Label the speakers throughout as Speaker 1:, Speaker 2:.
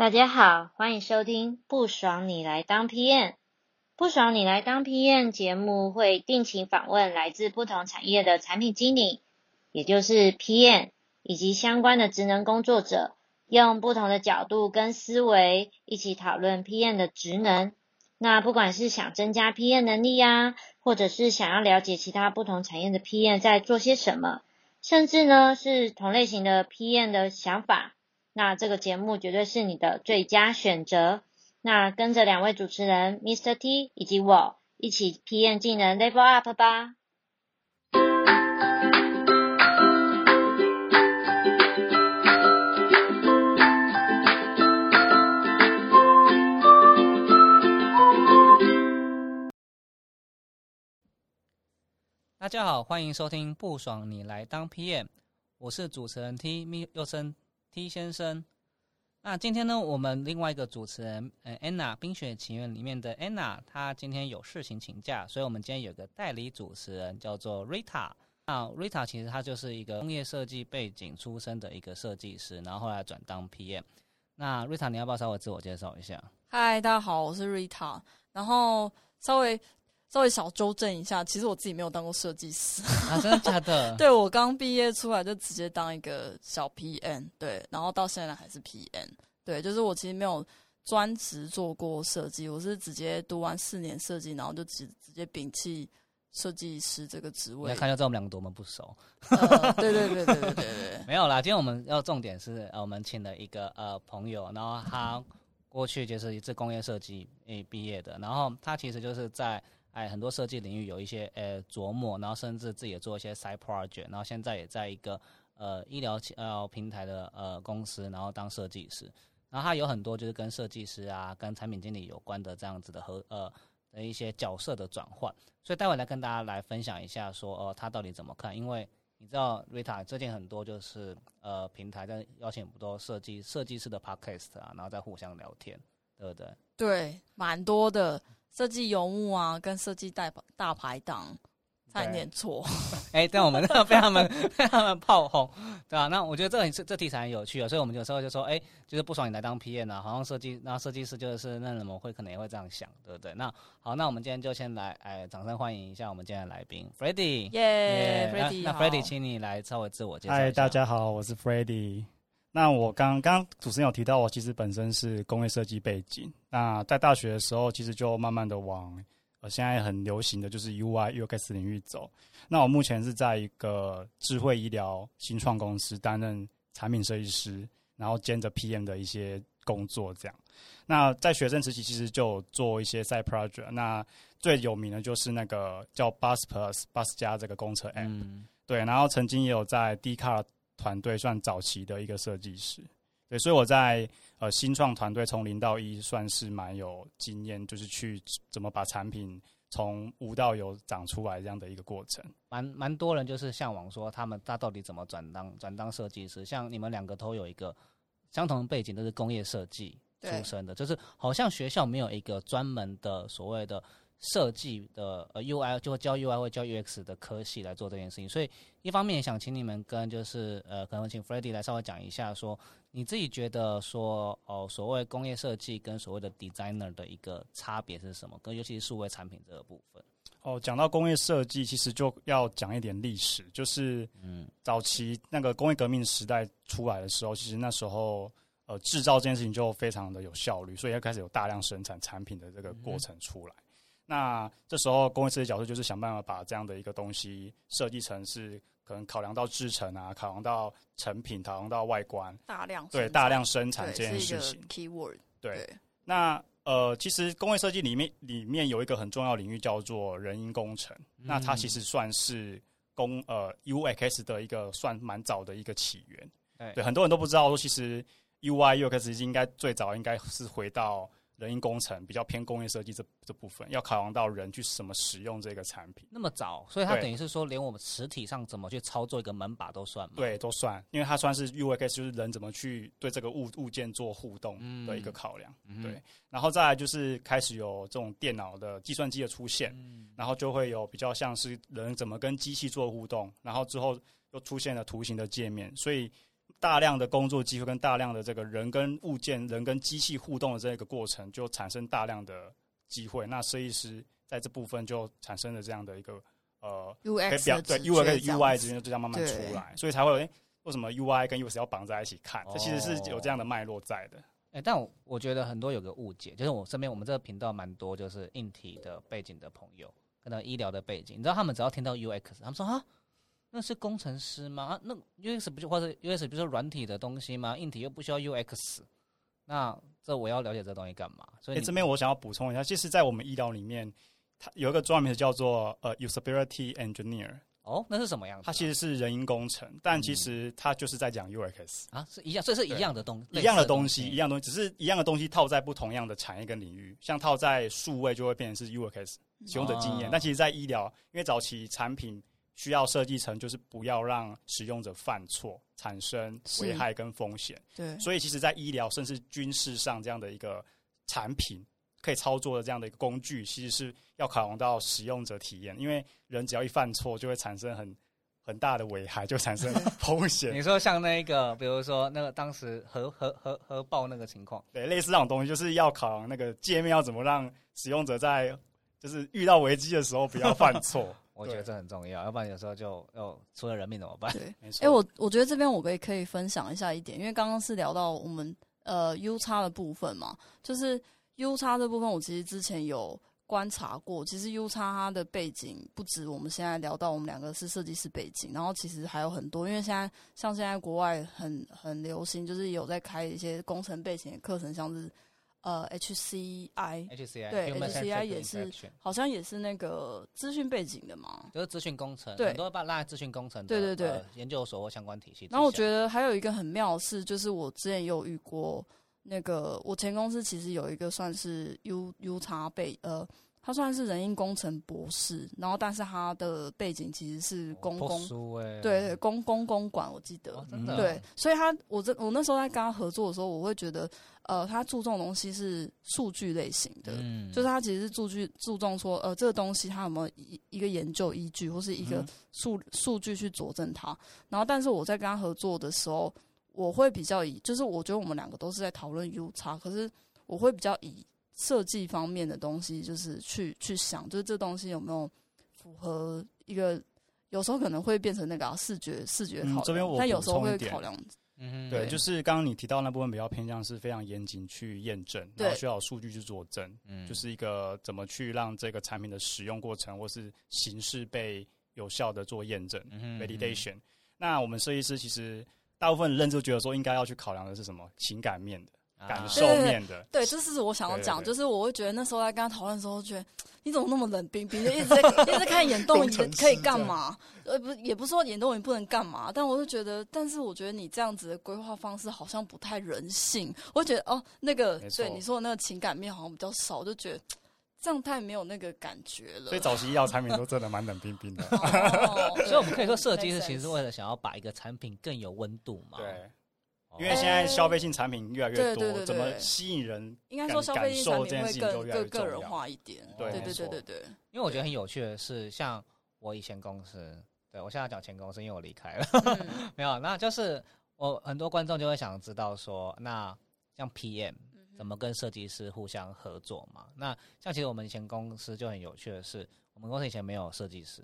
Speaker 1: 大家好，欢迎收听《不爽你来当 PM》。不爽你来当 PM 节目会定期访问来自不同产业的产品经理，也就是 PM 以及相关的职能工作者，用不同的角度跟思维一起讨论 PM 的职能。那不管是想增加 PM 能力呀，或者是想要了解其他不同产业的 PM 在做些什么，甚至呢是同类型的 PM 的想法。那这个节目绝对是你的最佳选择。那跟着两位主持人 Mr. T 以及我一起 PM 技能 Level Up 吧。
Speaker 2: 大家好，欢迎收听不爽你来当 PM，我是主持人 T 又称 T 先生。那今天呢，我们另外一个主持人，呃，Anna《冰雪奇缘》里面的 Anna，她今天有事情请假，所以我们今天有个代理主持人叫做 Rita。那 Rita 其实她就是一个工业设计背景出身的一个设计师，然后后来转当 PM。那 Rita，你要不要稍微自我介绍一下？
Speaker 3: 嗨，大家好，我是 Rita。然后稍微稍微小纠正一下，其实我自己没有当过设计师
Speaker 2: 啊，真的假的？
Speaker 3: 对我刚毕业出来就直接当一个小 PM，对，然后到现在还是 PM，对，就是我其实没有专职做过设计，我是直接读完四年设计，然后就直直接摒弃设计师这个职位。
Speaker 2: 看就知道我们两个多么不熟。
Speaker 3: 呃、对对对对对对对，
Speaker 2: 没有啦。今天我们要重点是，呃，我们请了一个呃朋友，然后他过去就是一次工业设计诶毕业的，然后他其实就是在。哎，很多设计领域有一些呃琢磨，然后甚至自己也做一些 side project，然后现在也在一个呃医疗呃平台的呃公司，然后当设计师。然后他有很多就是跟设计师啊、跟产品经理有关的这样子的和呃的一些角色的转换。所以待会来跟大家来分享一下，说呃他到底怎么看？因为你知道 Rita 最近很多就是呃平台在邀请很多设计设计师的 podcast 啊，然后再互相聊天，对不对？
Speaker 3: 对，蛮多的。设计游牧啊，跟设计大大排档，差一点错。
Speaker 2: 哎，但我们 被他们 被他们炮轰，对吧？那我觉得这很这题材很有趣啊，所以我们有时候就说，哎，就是不爽你来当 PM 啊，好像设计，那设计师就是那怎么会可能也会这样想，对不对？那好，那我们今天就先来，哎，掌声欢迎一下我们今天的来宾 f r e d d y
Speaker 3: 耶 f r e d d y
Speaker 2: 那 f r e d d y 请你来稍微自我介绍。
Speaker 4: 嗨，大家好，我是 f r e d d y 那我刚刚主持人有提到，我其实本身是工业设计背景。那在大学的时候，其实就慢慢的往呃现在很流行的就是 UI UX 领域走。那我目前是在一个智慧医疗新创公司担任产品设计师，然后兼着 PM 的一些工作这样。那在学生时期，其实就做一些 side project。那最有名的就是那个叫 Bus Plus Bus 加这个公车 App。对，然后曾经也有在 D Car。团队算早期的一个设计师，对，所以我在呃新创团队从零到一算是蛮有经验，就是去怎么把产品从无到有长出来这样的一个过程。
Speaker 2: 蛮蛮多人就是向往说他们他到底怎么转当转当设计师，像你们两个都有一个相同的背景，都是工业设计出身的，就是好像学校没有一个专门的所谓的。设计的呃 UI 就会教 UI 或教 UX 的科系来做这件事情，所以一方面想请你们跟就是呃可能请 f r e d d y 来稍微讲一下，说你自己觉得说哦所谓工业设计跟所谓的 designer 的一个差别是什么？跟尤其是数位产品这个部分。
Speaker 4: 哦，讲到工业设计，其实就要讲一点历史，就是嗯早期那个工业革命时代出来的时候，其实那时候呃制造这件事情就非常的有效率，所以要开始有大量生产产品的这个过程出来。那这时候工业设计角度就是想办法把这样的一个东西设计成是可能考量到制成啊，考量到成品，考量到外观，
Speaker 3: 大量
Speaker 4: 对大量生产这件事情。
Speaker 3: keyword
Speaker 4: 对。那呃，其实工业设计里面里面有一个很重要领域叫做人因工程，那它其实算是工呃 UX 的一个算蛮早的一个起源。对，很多人都不知道说，其实 UI UX 应该最早应该是回到。人因工程比较偏工业设计这这部分，要考量到人去怎么使用这个产品。
Speaker 2: 那么早，所以它等于是说，连我们实体上怎么去操作一个门把都算吗？
Speaker 4: 对，都算，因为它算是 UX，就是人怎么去对这个物物件做互动的一个考量。对，然后再来就是开始有这种电脑的计算机的出现，然后就会有比较像是人怎么跟机器做互动，然后之后又出现了图形的界面，所以。大量的工作机会跟大量的这个人跟物件、人跟机器互动的这个过程，就产生大量的机会。那设计师在这部分就产生了这样的一个呃，可以
Speaker 3: UX
Speaker 4: 表对
Speaker 3: 的直
Speaker 4: UI 跟
Speaker 3: 觉这样
Speaker 4: UI
Speaker 3: 子
Speaker 4: 之间就这样慢慢出来，所以才会有诶为什么 UI 跟 UX 要绑在一起看？这其实是有这样的
Speaker 2: 哦
Speaker 4: 脉络在的。
Speaker 2: 哎、但我我觉得很多有个误解，就是我身边我们这个频道蛮多就是硬体的背景的朋友，可能医疗的背景，你知道他们只要听到 UX，他们说啊，那是工程师吗？啊，那 UX 不就或者 UX 不是软体的东西吗？硬体又不需要 UX，那这我要了解这东西干嘛？所以
Speaker 4: 这边我想要补充一下，其实，在我们医疗里面，它有一个专业名词叫做呃 usability engineer，
Speaker 2: 哦，那是什么样子啊？
Speaker 4: 它其实是人因工程，但其实它就是在讲 UX。
Speaker 2: 啊是一样，所以是一样的东
Speaker 4: 一样的
Speaker 2: 东
Speaker 4: 东西，一样东西，只是一样的东西套在不同样的产业跟领域，像套在数位就会变成是 UX 使用者经验，
Speaker 2: 哦
Speaker 4: 但其实在医疗，因为早期产品需要设计成就是不要让使用者犯错，产生危害跟风险，
Speaker 3: 对，
Speaker 4: 所以其实，在医疗甚至军事上这样的一个产品可以操作的这样的一个工具，其实是要考量到使用者体验，因为人只要一犯错，就会产生很很大的危害，就产生风险。
Speaker 2: 你说像那个，比如说那个当时核核核核爆那个情况，
Speaker 4: 对，类似这种东西，就是要考量那个界面要怎么让使用者在就是遇到危机的时候不要犯错。对
Speaker 2: 我觉得这很重要，要不然有时候就又出了人命怎么办？
Speaker 3: 对，
Speaker 4: 没错。
Speaker 3: 哎、我我觉得这边我可以可以分享一下一点，因为刚刚是聊到我们呃 U 叉的部分嘛，就是 U 叉这部分，我其实之前有观察过，其实 U 叉它的背景不止我们现在聊到我们两个是设计师背景，然后其实还有很多，因为现在像现在国外很很流行，就是有在开一些工程背景的课程，像是呃 HCI。
Speaker 2: HCI
Speaker 3: 对 HCI 也是好像也是那个资讯背景的嘛，
Speaker 2: 就是资讯工程，
Speaker 3: 对
Speaker 2: 很多把拉在资讯工程
Speaker 3: 对对对
Speaker 2: 呃研究所或相关体系。
Speaker 3: 然后我觉得还有一个很妙的是，就是我之前有遇过那个，我前公司其实有一个算是 U U 叉背，呃，他算是人因工程博士，然后但是他的背景其实是公公，对对公公公管，我记得。
Speaker 2: 哦，真的
Speaker 4: 嗯
Speaker 3: 对，所以他我这我那时候在跟他合作的时候，我会觉得，呃，他注重的东西是数据类型的，
Speaker 2: 嗯
Speaker 3: 就是他其实是注据注重说，呃，这个东西它有没有一一个研究依据，或是一个
Speaker 4: 嗯
Speaker 3: 数数据去佐证它。然后，但是我在跟他合作的时候，我会比较以，就是我觉得我们两个都是在讨论 U 差，可是我会比较以设计方面的东西，就是去去想，就是这东西有没有符合一个。有时候可能会变成那个、啊、视觉视觉考量，
Speaker 4: 嗯这边我
Speaker 3: 会考量
Speaker 2: 嗯哼
Speaker 4: 对，就是刚刚你提到那部分比较偏向是非常严谨去验证，
Speaker 3: 对
Speaker 4: 然后需要数据去佐证，
Speaker 2: 嗯
Speaker 4: 就是一个怎么去让这个产品的使用过程或是形式被有效的做验证、
Speaker 2: 嗯哼
Speaker 4: validation。那我们设计师其实大部分认知觉得说应该要去考量的是什么情感面的、感受
Speaker 3: 对对对
Speaker 4: 面的。
Speaker 3: 对，这是我想要讲，
Speaker 4: 对对对
Speaker 3: 就是我会觉得那时候在跟他讨论的时候，觉得你怎么那么冷冰冰，的一直在一直在看眼动 仪
Speaker 4: 工程师
Speaker 3: 可以干嘛？呃，不，也不是说眼动仪不能干嘛，但我就觉得，但是我觉得你这样子的规划方式好像不太人性。我觉得哦，那个对你说的那个情感面好像比较少，就觉得这样太没有那个感觉了。
Speaker 4: 所以早期医药产品都真的蛮冷冰冰的。
Speaker 3: 哦，
Speaker 2: 所以我们可以说，设计师其实是为了想要把一个产品更有温度嘛。
Speaker 4: 对，
Speaker 2: 哦，
Speaker 4: 因为现在消费性产品越来越多，怎么吸引人？
Speaker 3: 应该说消费性产品会更
Speaker 4: 感受这件事情就越来越
Speaker 3: 更个人化一点。
Speaker 4: 对
Speaker 3: 对对对对对，
Speaker 2: 因为我觉得很有趣的是，像我以前公司，对我现在讲前公司，因为我离开了，
Speaker 3: 嗯。
Speaker 2: 没有，那就是我很多观众就会想知道说，那像 PM 怎么跟设计师互相合作嘛？那像其实我们以前公司就很有趣的是，我们公司以前没有设计师，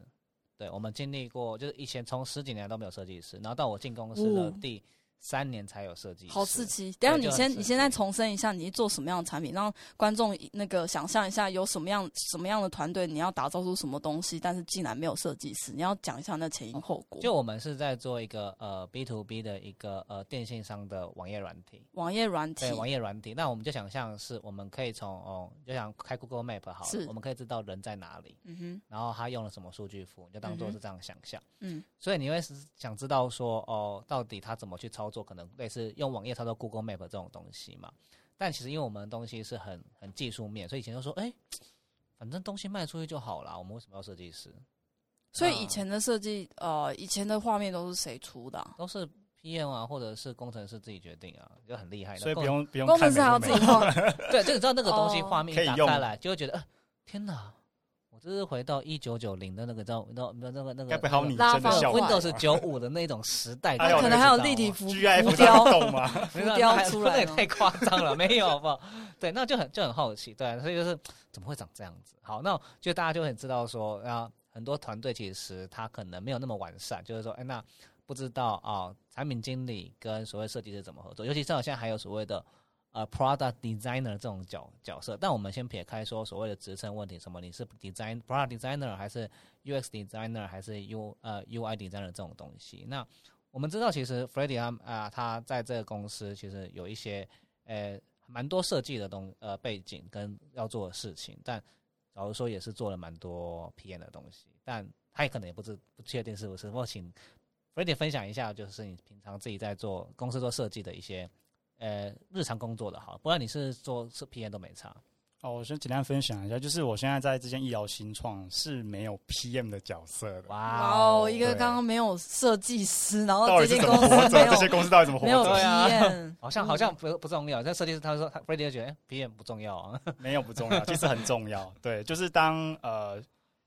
Speaker 2: 对我们经历过，就是以前从十几年都没有设计师，然后到我进公司的
Speaker 3: 哦。
Speaker 2: 第三年才有设计师，
Speaker 3: 好刺激！等下你先，你现在重申一下，你是做什么样的产品，让观众那个想象一下，有什么样什么样的团队，你要打造出什么东西，但是竟然没有设计师，你要讲一下那前因后果。
Speaker 2: 就我们是在做一个呃 B to B 的一个呃电信商的网页软体，
Speaker 3: 网页软体。
Speaker 2: 对，网页软体，那我们就想象是我们可以从哦，就想开 Google Map 好我们可以知道人在哪里，
Speaker 3: 嗯哼，
Speaker 2: 然后他用了什么数据库，你就当做是这样想象。
Speaker 3: 嗯。
Speaker 2: 所以你会是想知道说哦，到底他怎么去操作，可能类似用网页操作 Google Map 这种东西嘛？但其实因为我们的东西是很很技术面，所以以前就说，哎、反正东西卖出去就好了，我们为什么要设计师？
Speaker 3: 所以以前的设计，呃，以前的画面都是谁出的啊、
Speaker 2: 都是 PM 啊，或者是工程师自己决定啊，就很厉害的。
Speaker 4: 所以不用不用
Speaker 3: 工程师还要自己
Speaker 4: 美不美
Speaker 3: 画，
Speaker 2: 对，就你知道那个东西
Speaker 3: 哦
Speaker 2: 画面打开来，就会觉得，呃，天哪，我这是回到一九九零的那个叫那那那个那个
Speaker 4: 该不会还有拟
Speaker 3: 拉方
Speaker 4: 真的效果吧
Speaker 2: Windows 九五的那种时代
Speaker 3: 可能还有立体。浮雕？浮雕出来吗
Speaker 2: 那也太夸张了，没有吧？对，那就很就很好奇，对，所以就是怎么会长这样子？好，那就大家就很知道说，啊，很多团队其实他可能没有那么完善，就是说，哎，那不知道啊，产品经理跟所谓设计师怎么合作，尤其像现在还有所谓的呃 product designer 这种角角色，但我们先撇开说所谓的职称问题，什么你是 design product designer 还是 UX designer 还是 U 呃 UI designer 这种东西，那我们知道，其实 f r e d d y 他啊、他在这个公司其实有一些呃蛮多设计的东呃背景跟要做的事情，但假如说也是做了蛮多 PM 的东西，但他也可能也不知不确定是不是。我请 f r e d d y 分享一下，就是你平常自己在做公司做设计的一些呃日常工作的好，不然你是做是 PM 都没差。
Speaker 4: 哦，我先简单分享一下，就是我现在在这间医疗新创是没有 PM 的角色的。
Speaker 3: 哇
Speaker 2: 哇
Speaker 3: 哦，一个
Speaker 4: 对
Speaker 3: 刚刚没有设计师，然后
Speaker 4: 到底是怎么
Speaker 3: 这间公？司没有
Speaker 4: 这些公司到底怎么活
Speaker 3: 没有 PM，
Speaker 2: 好像好像不不重要，但设计师他说他 f r e d d y 就觉得、哎 PM 不重要啊。
Speaker 4: 没有不重要，其实很重要。对，就是当呃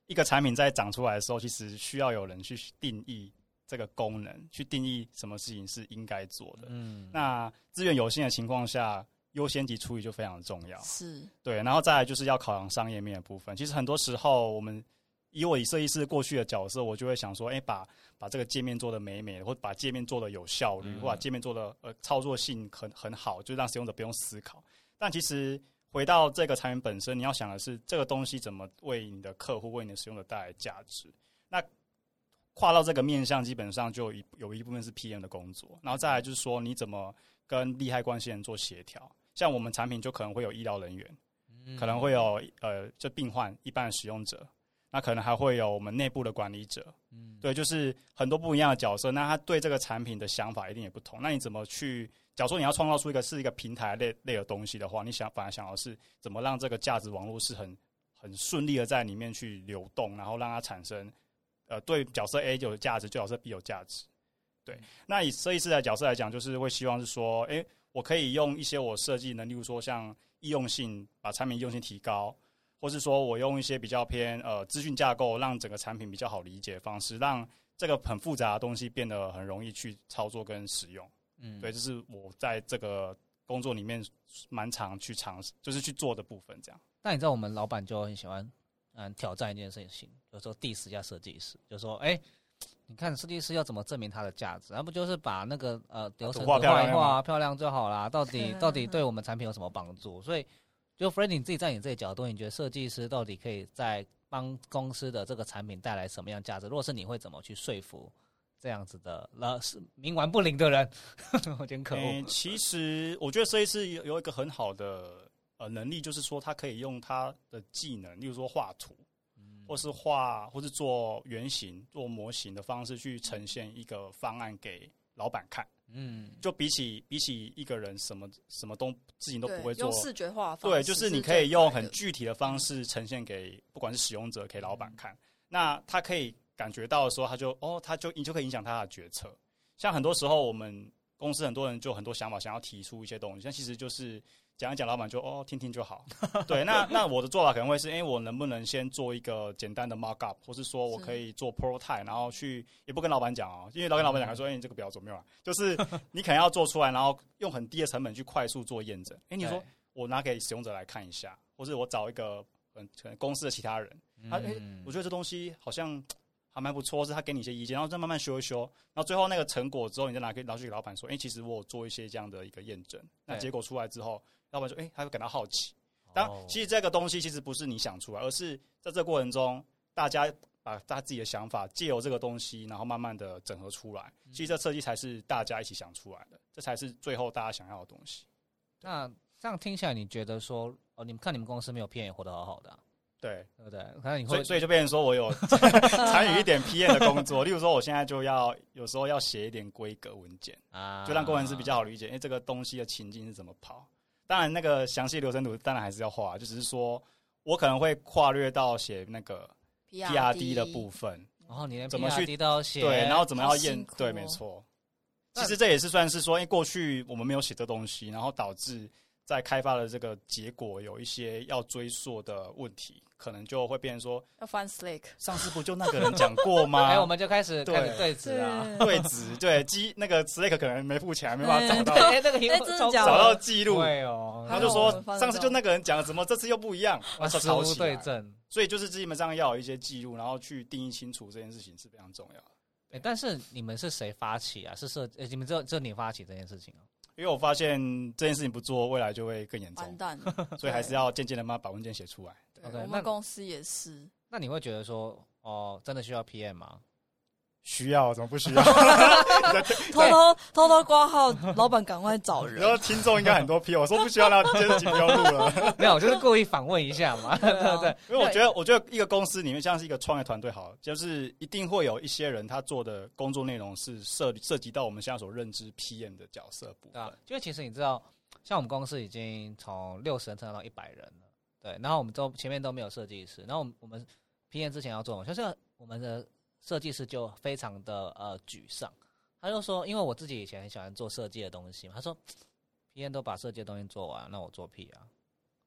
Speaker 4: 一个产品在长出来的时候，其实需要有人去定义这个功能，去定义什么事情是应该做的。
Speaker 2: 嗯，
Speaker 4: 那资源有限的情况下，优先级处理就非常重要。
Speaker 3: 是
Speaker 4: 对，然后再来就是要考量商业面的部分。其实很多时候，我们以我以设计师过去的角色，我就会想说，哎，把把这个界面做的美美的，或把界面做的有效率，
Speaker 2: 嗯
Speaker 4: 或把界面做的呃操作性很很好，就让使用者不用思考。但其实回到这个产品本身，你要想的是这个东西怎么为你的客户、为你的使用者带来价值。那跨到这个面向，基本上就有一有一部分是 PM 的工作，然后再来就是说你怎么跟利害关系人做协调。像我们产品就可能会有医疗人员，
Speaker 2: 嗯
Speaker 4: 可能会有呃，就病患一般的使用者，那可能还会有我们内部的管理者，
Speaker 2: 嗯
Speaker 4: 对，就是很多不一样的角色。那他对这个产品的想法一定也不同。那你怎么去？假如说你要创造出一个是一个平台类类的东西的话，你想反而想要是怎么让这个价值网络是很很顺利的在里面去流动，然后让它产生呃对角色 A 有价值，对角色 B 有价值。对，那以设计师的角色来讲，就是会希望是说，诶，我可以用一些我设计能力，例如说像易用性，把产品易用性提高，或是说我用一些比较偏呃资讯架构，让整个产品比较好理解的方式，让这个很复杂的东西变得很容易去操作跟使用。
Speaker 2: 嗯
Speaker 4: 对，这是我在这个工作里面蛮常去尝试，就是去做的部分。这样，
Speaker 2: 但你知道我们老板就很喜欢嗯挑战一件事情，就是说 diss 一下设计师，就说哎。你看设计师要怎么证明它的价值？那不就是把那个呃流程
Speaker 4: 图画漂亮
Speaker 2: 画一画漂亮就好啦？到底到底对我们产品有什么帮助？所以，就 f r e d d y 你自己在你这个角度，你觉得设计师到底可以在帮公司的这个产品带来什么样价值？如果是你会怎么去说服这样子的呃是冥顽不灵的人？我有点可恶。
Speaker 4: 诶其实我觉得设计师有有一个很好的呃能力，就是说他可以用他的技能，例如说画图，或是画，或是做原型、做模型的方式去呈现一个方案给老板看。
Speaker 2: 嗯，
Speaker 4: 就比起比起一个人什么什么都自己都不会做
Speaker 3: 用，视觉化方
Speaker 4: 对，就是你可以用很具体的方式呈现给不管是使用者给老板看，那他可以感觉到的时候，他就哦，他就你就可以影响他的决策。像很多时候我们公司很多人就很多想法想要提出一些东西，但其实就是讲一讲，老板就哦听听就好。对，那那我的做法可能会是，哎、我能不能先做一个简单的 mock up，或是说我可以做 prototype，然后去也不跟老板讲哦，因为老跟老板讲说，哎、你这个表怎么样啊？就是你可能要做出来，然后用很低的成本去快速做验证。哎、你说我拿给使用者来看一下，或是我找一个嗯可能公司的其他人，他哎、
Speaker 2: 嗯。
Speaker 4: 我觉得这东西好像 还蛮不错，是他给你一些意见，然后再慢慢修一修，然后最后那个成果之后，你再拿给拿去给老板说，哎、其实我有做一些这样的一个验证，那
Speaker 2: 对。
Speaker 4: 结果出来之后，老板说，哎、他会感到好奇。当
Speaker 2: 哦
Speaker 4: 其实这个东西其实不是你想出来，而是在这个过程中，大家把他自己的想法借由这个东西，然后慢慢的整合出来。其实这设计才是大家一起想出来的，这才是最后大家想要的东西。
Speaker 2: 那这样听起来，你觉得说哦，你们看你们公司没有 PM 也活得好好的啊、
Speaker 4: 对，
Speaker 2: 对不对？可能你会
Speaker 4: 所以所以就变成说我有参与一点 PM 的工作，例如说我现在就要有时候要写一点规格文件，
Speaker 2: 啊，
Speaker 4: 就让工程师比较好理解，哎、这个东西的情境是怎么跑。当然，那个详细流程图当然还是要画，就只是说我可能会跨略到写那个 PRD 的部分，
Speaker 2: 然后你连
Speaker 4: 怎么去
Speaker 2: 都要写，
Speaker 4: 对，然后怎么
Speaker 3: 好
Speaker 4: 要验对，
Speaker 3: 哦
Speaker 4: 没错。其实这也是算是说，因为过去我们没有写这东西，然后导致在开发的这个结果有一些要追溯的问题，可能就会变成说，
Speaker 3: 要翻 Slack，
Speaker 4: 上次不就那个人讲过吗？
Speaker 2: 哎，我们就开始
Speaker 4: 对
Speaker 2: 开始对质啊。
Speaker 4: 对值对机那个 Slack 可能没付钱，没办法找到
Speaker 2: 哎，那个
Speaker 3: 哎真的假的
Speaker 4: 找到记录，
Speaker 2: 对哦，
Speaker 4: 他就说上次就那个人讲，怎么这次又不一样？
Speaker 2: 啊
Speaker 4: 那就
Speaker 2: 实物
Speaker 4: 吵起
Speaker 2: 对。证。
Speaker 4: 所以就是基本上要有一些记录，然后去定义清楚这件事情是非常重要的。
Speaker 2: 哎，但是你们是谁发起啊？是设？呃，你们只有只有你发起这件事情哦。
Speaker 4: 因为我发现这件事情不做，未来就会更严重，
Speaker 3: 完蛋，
Speaker 4: 所以还是要渐渐的把把文件写出来。
Speaker 3: 我们公司也是，
Speaker 2: 那你会觉得说，哦，真的需要 PM 吗？
Speaker 4: 需要怎么不需要？
Speaker 3: 偷偷偷偷挂号，老板赶快找人
Speaker 4: 然。后听众应该很多批，我说不需要，那今天这集不用录了。
Speaker 2: 没有，我就是故意访问一下嘛，对
Speaker 3: 对？
Speaker 4: 因为我觉得，我觉得一个公司里面像是一个创业团队，好，就是一定会有一些人，他做的工作内容是涉涉及到我们现在所认知 PM 的角色部分
Speaker 2: 因为其实你知道，像我们公司已经从六十人成长到一百人了，对，然后我们都前面都没有设计师，然后我们我们 PM 之前要做，就是我们的设计师就非常的呃沮丧，他就说，因为我自己以前很喜欢做设计的东西嘛，他说，P N 都把设计的东西做完，那我做屁啊？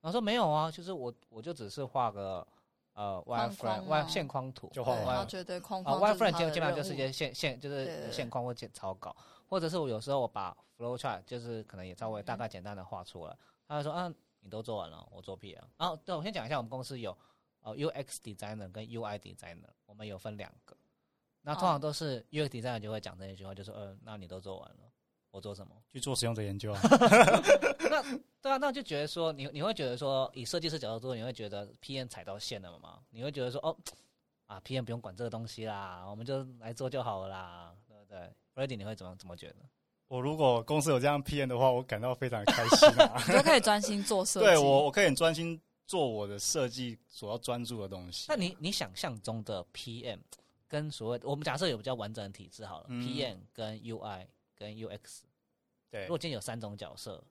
Speaker 2: 然后说没有啊，就是我我就只是画个呃
Speaker 3: 框
Speaker 2: wireframe
Speaker 3: 框
Speaker 2: wire
Speaker 3: 嘛
Speaker 2: 线框图，
Speaker 4: 就画完
Speaker 3: 对，他
Speaker 2: 完
Speaker 3: 觉得框
Speaker 2: 啊
Speaker 3: 框就是
Speaker 2: ，wireframe
Speaker 3: 他的
Speaker 2: 基基本上就是一些线线，就是
Speaker 3: 对对对。
Speaker 2: 线框或简草稿，或者是我有时候我把 flow chart 就是可能也稍微大概简单的画出来，他就说啊，你都做完了，我做屁啊。然后对我先讲一下，我们公司有呃 UX designer 跟 UI designer，我们有分两个。那通常都是 UX designer 就会讲这一句话，就说呃，那你都做完了，我做什么？
Speaker 4: 去做使用者研究啊。
Speaker 2: 对啊，那就觉得说，你你会觉得说，以设计师角度做，你会觉得 PM 踩到线了吗？你会觉得说，哦，啊，PM 不用管这个东西啦，我们就来做就好了啦，对不对 r e a d y 你会怎么怎么觉得？
Speaker 4: 我如果公司有这样 PM 的话，我感到非常开心啊。
Speaker 3: 你就可以专心做设计。
Speaker 4: 对我，我可以很专心做我的设计所要专注的东西。
Speaker 2: 那你你想象中的 PM 跟所谓我们假设有比较完整的体制好了、
Speaker 4: 嗯
Speaker 2: p m 跟 UI 跟 UX，
Speaker 4: 对
Speaker 2: 如果今天有三种角色，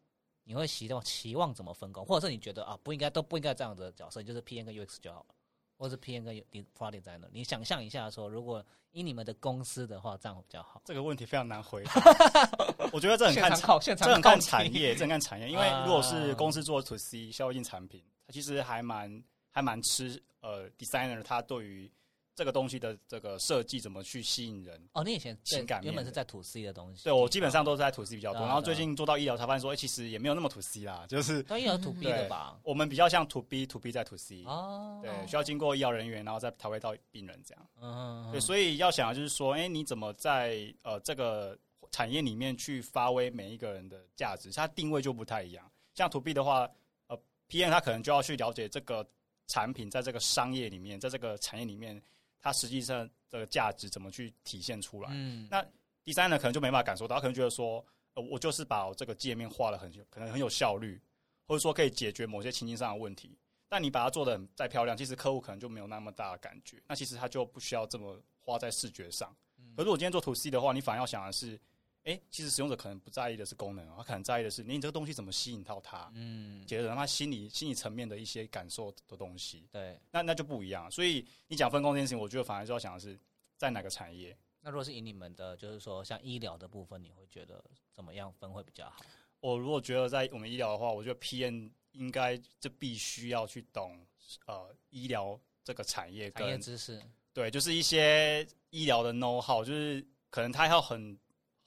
Speaker 2: 你会期望期望怎么分工，或者是你觉得啊不应该都不应该这样的角色，就是 PM 跟 UX 就好了，或者是 PM 跟 Product Designer，你想象一下说，如果以你们的公司的话，这样会比较好。
Speaker 4: 这个问题非常难回答。我觉得这很看产，
Speaker 2: 现场考，现场
Speaker 4: 这很看产业，这很看产业。因为
Speaker 2: 啊
Speaker 4: 如果是公司做 to C 消费性产品，它其实还蛮还蛮吃呃 designer 他对于这个东西的这个设计怎么去吸引人。
Speaker 2: 哦，你以前
Speaker 4: 情感
Speaker 2: 原本是
Speaker 4: 的
Speaker 2: 在土 C 的东西，
Speaker 4: 对我基本上都是在 to C 比较多，然后最近做到医疗才发现说，哎，其实也没有那么 to C 啦，就是
Speaker 2: 都有 土 B 的
Speaker 4: 对
Speaker 2: 吧？
Speaker 4: 我们比较像 to B to B 在 to C，
Speaker 2: 哦，
Speaker 4: 对，需要经过医疗人员，然后再调配到病人这样。
Speaker 2: 嗯，
Speaker 4: 对，所以要想就是说，哎、你怎么在呃这个产业里面去发挥每一个人的价值？它定位就不太一样。像 to B 的话，呃，PM 他可能就要去了解这个产品在这个商业里面，在这个产业里面，它实际上这个价值怎么去体现出来。
Speaker 2: 嗯，
Speaker 4: 那第三呢，可能就没办法感受到，他可能觉得说，呃，我就是把我这个界面画的很可能很有效率，或者说可以解决某些情境上的问题。但你把它做的很再漂亮，其实客户可能就没有那么大的感觉。那其实他就不需要这么花在视觉上。可是我今天做 to C 的话，你反而要想的是，哎、其实使用者可能不在意的是功能，他可能在意的是你这个东西怎么吸引到他，
Speaker 2: 嗯，
Speaker 4: 解决他心理心理层面的一些感受的东西。
Speaker 2: 对。
Speaker 4: 那那就不一样。所以你讲分工这件事情，我觉得反而就要想的是在哪个产业。
Speaker 2: 那如果是以你们的，就是说像医疗的部分，你会觉得怎么样分会比较好？
Speaker 4: 我如果觉得在我们医疗的话，我觉得 PM 应该就必须要去懂呃医疗这个产业
Speaker 2: 产业
Speaker 4: 跟
Speaker 2: 知识，
Speaker 4: 对，就是一些医疗的 know how，就是可能他要很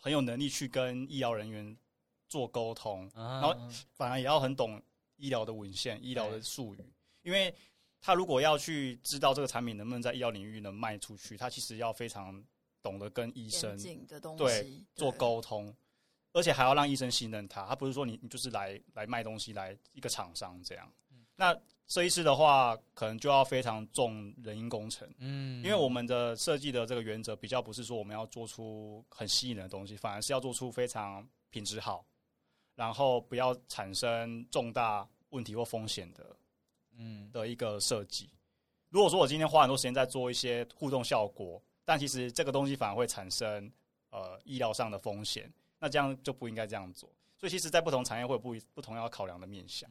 Speaker 4: 很有能力去跟医疗人员做沟通，
Speaker 2: 然
Speaker 4: 后反而也要很懂医疗的文献、医疗的术语，因为他如果要去知道这个产品能不能在医疗领域能卖出去，他其实要非常懂得跟医生对做沟通，而且还要让医生信任他。他不是说你你就是来来卖东西，来一个厂商这样。那设计师的话，可能就要非常重人因工程，
Speaker 2: 嗯，
Speaker 4: 因为我们的设计的这个原则比较不是说我们要做出很吸引人的东西，反而是要做出非常品质好，然后不要产生重大问题或风险的
Speaker 2: 嗯
Speaker 4: 的一个设计。如果说我今天花很多时间在做一些互动效果，但其实这个东西反而会产生呃医疗上的风险，那这样就不应该这样做。所以其实，在不同产业会有不一不同要考量的面向。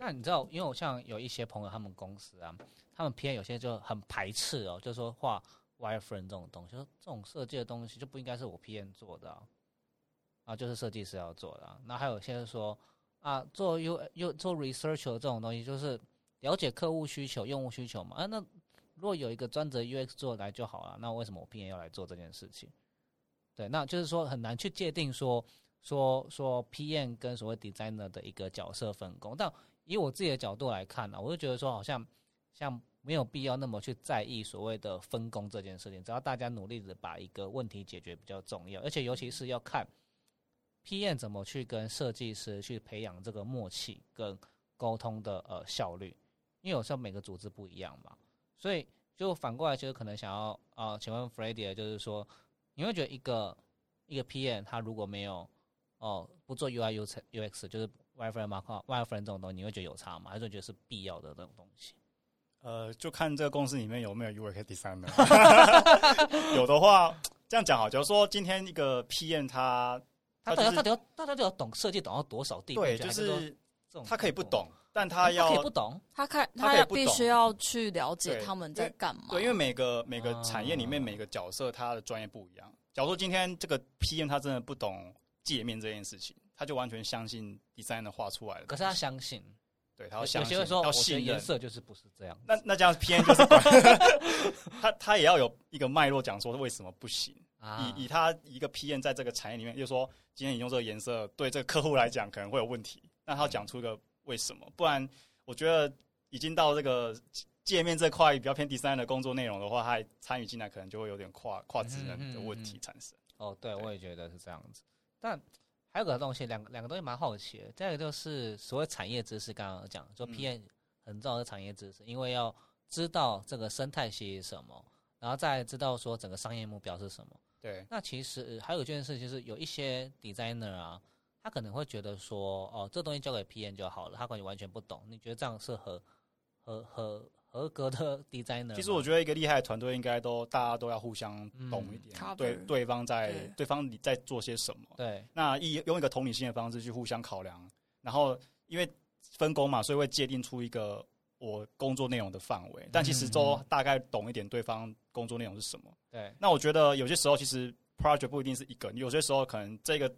Speaker 2: 那你知道，因为我像有一些朋友，他们公司啊，他们 PM 有些就很排斥哦，就是说画 wireframe 这种东西，说这种设计的东西就不应该是我 PM 做的啊，啊，就是设计师要做的、啊。那还有些说，啊，做 U U 做 research 这种东西，就是了解客户需求、用户需求嘛。啊，那如果有一个专职 UX 做来就好了，那为什么我 PM 要来做这件事情？对，那就是说很难去界定说说说 PM 跟所谓 designer 的一个角色分工。但以我自己的角度来看呢，我就觉得说好像像没有必要那么去在意所谓的分工这件事情，只要大家努力的把一个问题解决比较重要，而且尤其是要看 PM 怎么去跟设计师去培养这个默契跟沟通的呃效率，因为有时候每个组织不一样嘛，所以就反过来就是可能想要啊，请问 Freddie，就是说。你会觉得一个一个 PM 他如果没有哦不做 UI U UX 就是 Wireframe Markup Wireframe 这种东西，你会觉得有差吗？还是觉得是必要的这种东西？
Speaker 4: 呃，就看这个公司里面有没有 UX designer。有的话，这样讲好。假如说今天一个 PM 他
Speaker 2: 他他他得要大家都要懂设计，懂到多少地步？
Speaker 4: 对，就是他可以不懂。但他要
Speaker 2: 可以不懂，
Speaker 3: 他看他也必须要去了解他们在干嘛。
Speaker 4: 对，因为每个每个产业里面每个角色他的专业不一样。假如说今天这个 PM 他真的不懂界面这件事情，他就完全相信 designer 画出来的。
Speaker 2: 可是他相信，
Speaker 4: 对他要相信，
Speaker 2: 要
Speaker 4: 信任。
Speaker 2: 颜色就是不是这样。
Speaker 4: 那那这样 PM 就是 他他也要有一个脉络讲说为什么不行。以以他一个 PM 在这个产业里面，就说今天你用这个颜色对这个客户来讲可能会有问题，那他要讲出一个。为什么？不然我觉得已经到这个界面这块比较偏第三的工作内容的话，他参与进来可能就会有点跨跨职能的问题产生。
Speaker 2: 哦，对，我也觉得是这样子。但还有个东西，两个两个东西蛮好奇的。再一个就是所谓产业知识，刚刚讲说 PM 很重要的产业知识，因为要知道这个生态系是什么，然后再知道说整个商业目标是什么。
Speaker 4: 对。
Speaker 2: 那其实还有一件事，就是有一些 designer 啊。他可能会觉得说，哦，这东西交给 PM 就好了，他可能完全不懂。你觉得这样是合合合合格的 designer？
Speaker 4: 其实我觉得一个厉害的团队应该都大家都要互相懂一点，对对方在对方你在做些什么。
Speaker 2: 对，
Speaker 4: 那一用一个同理心的方式去互相考量，然后因为分工嘛，所以会界定出一个我工作内容的范围。但其实都大概懂一点对方工作内容是什么。
Speaker 2: 对，
Speaker 4: 那我觉得有些时候其实 project 不一定是一个，有些时候可能这个。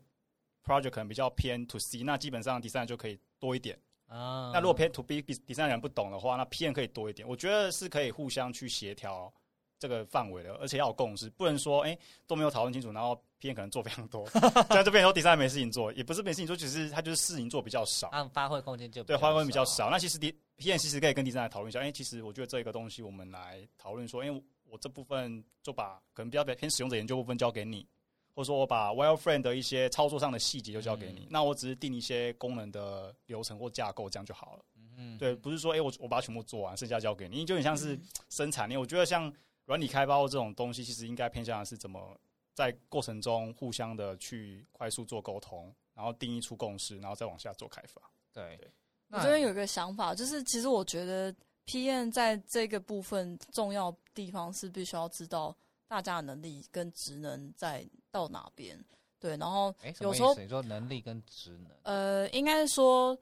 Speaker 4: project 可能比较偏 to C，那基本上第三人就可以多一点啊。那如果偏 to B，第第三人不懂的话，那 P N 可以多一点。我觉得是可以互相去协调这个范围的，而且要有共识，不能说哎都没有讨论清楚，然后 P N 可能做非常多，这样就变成说第三人没事情做，也不是没事情做，只是他就是事情做比较少，
Speaker 2: 按发挥空间就
Speaker 4: 对，发挥空间比较少。那其实 PM 其实可以跟第三人讨论一下，哎，其实我觉得这个东西我们来讨论说，因为我这部分就把可能比较偏使用者研究部分交给你。或者说我把 Wireframe 的一些操作上的细节就交给你，那我只是定一些功能的流程或架构，这样就好了。嗯，对，不是说哎我我把它全部做完，剩下交给你，就很像是生产力。我觉得像软体开发这种东西，其实应该偏向的是怎么在过程中互相的去快速做沟通，然后定义出共识，然后再往下做开发。
Speaker 2: 对，
Speaker 3: 我这边有一个想法，就是其实我觉得 PM 在这个部分重要地方是必须要知道。大家的能力跟职能在到哪边？对，然后有时候
Speaker 2: 你说能力跟职能，
Speaker 3: 呃，应该是说，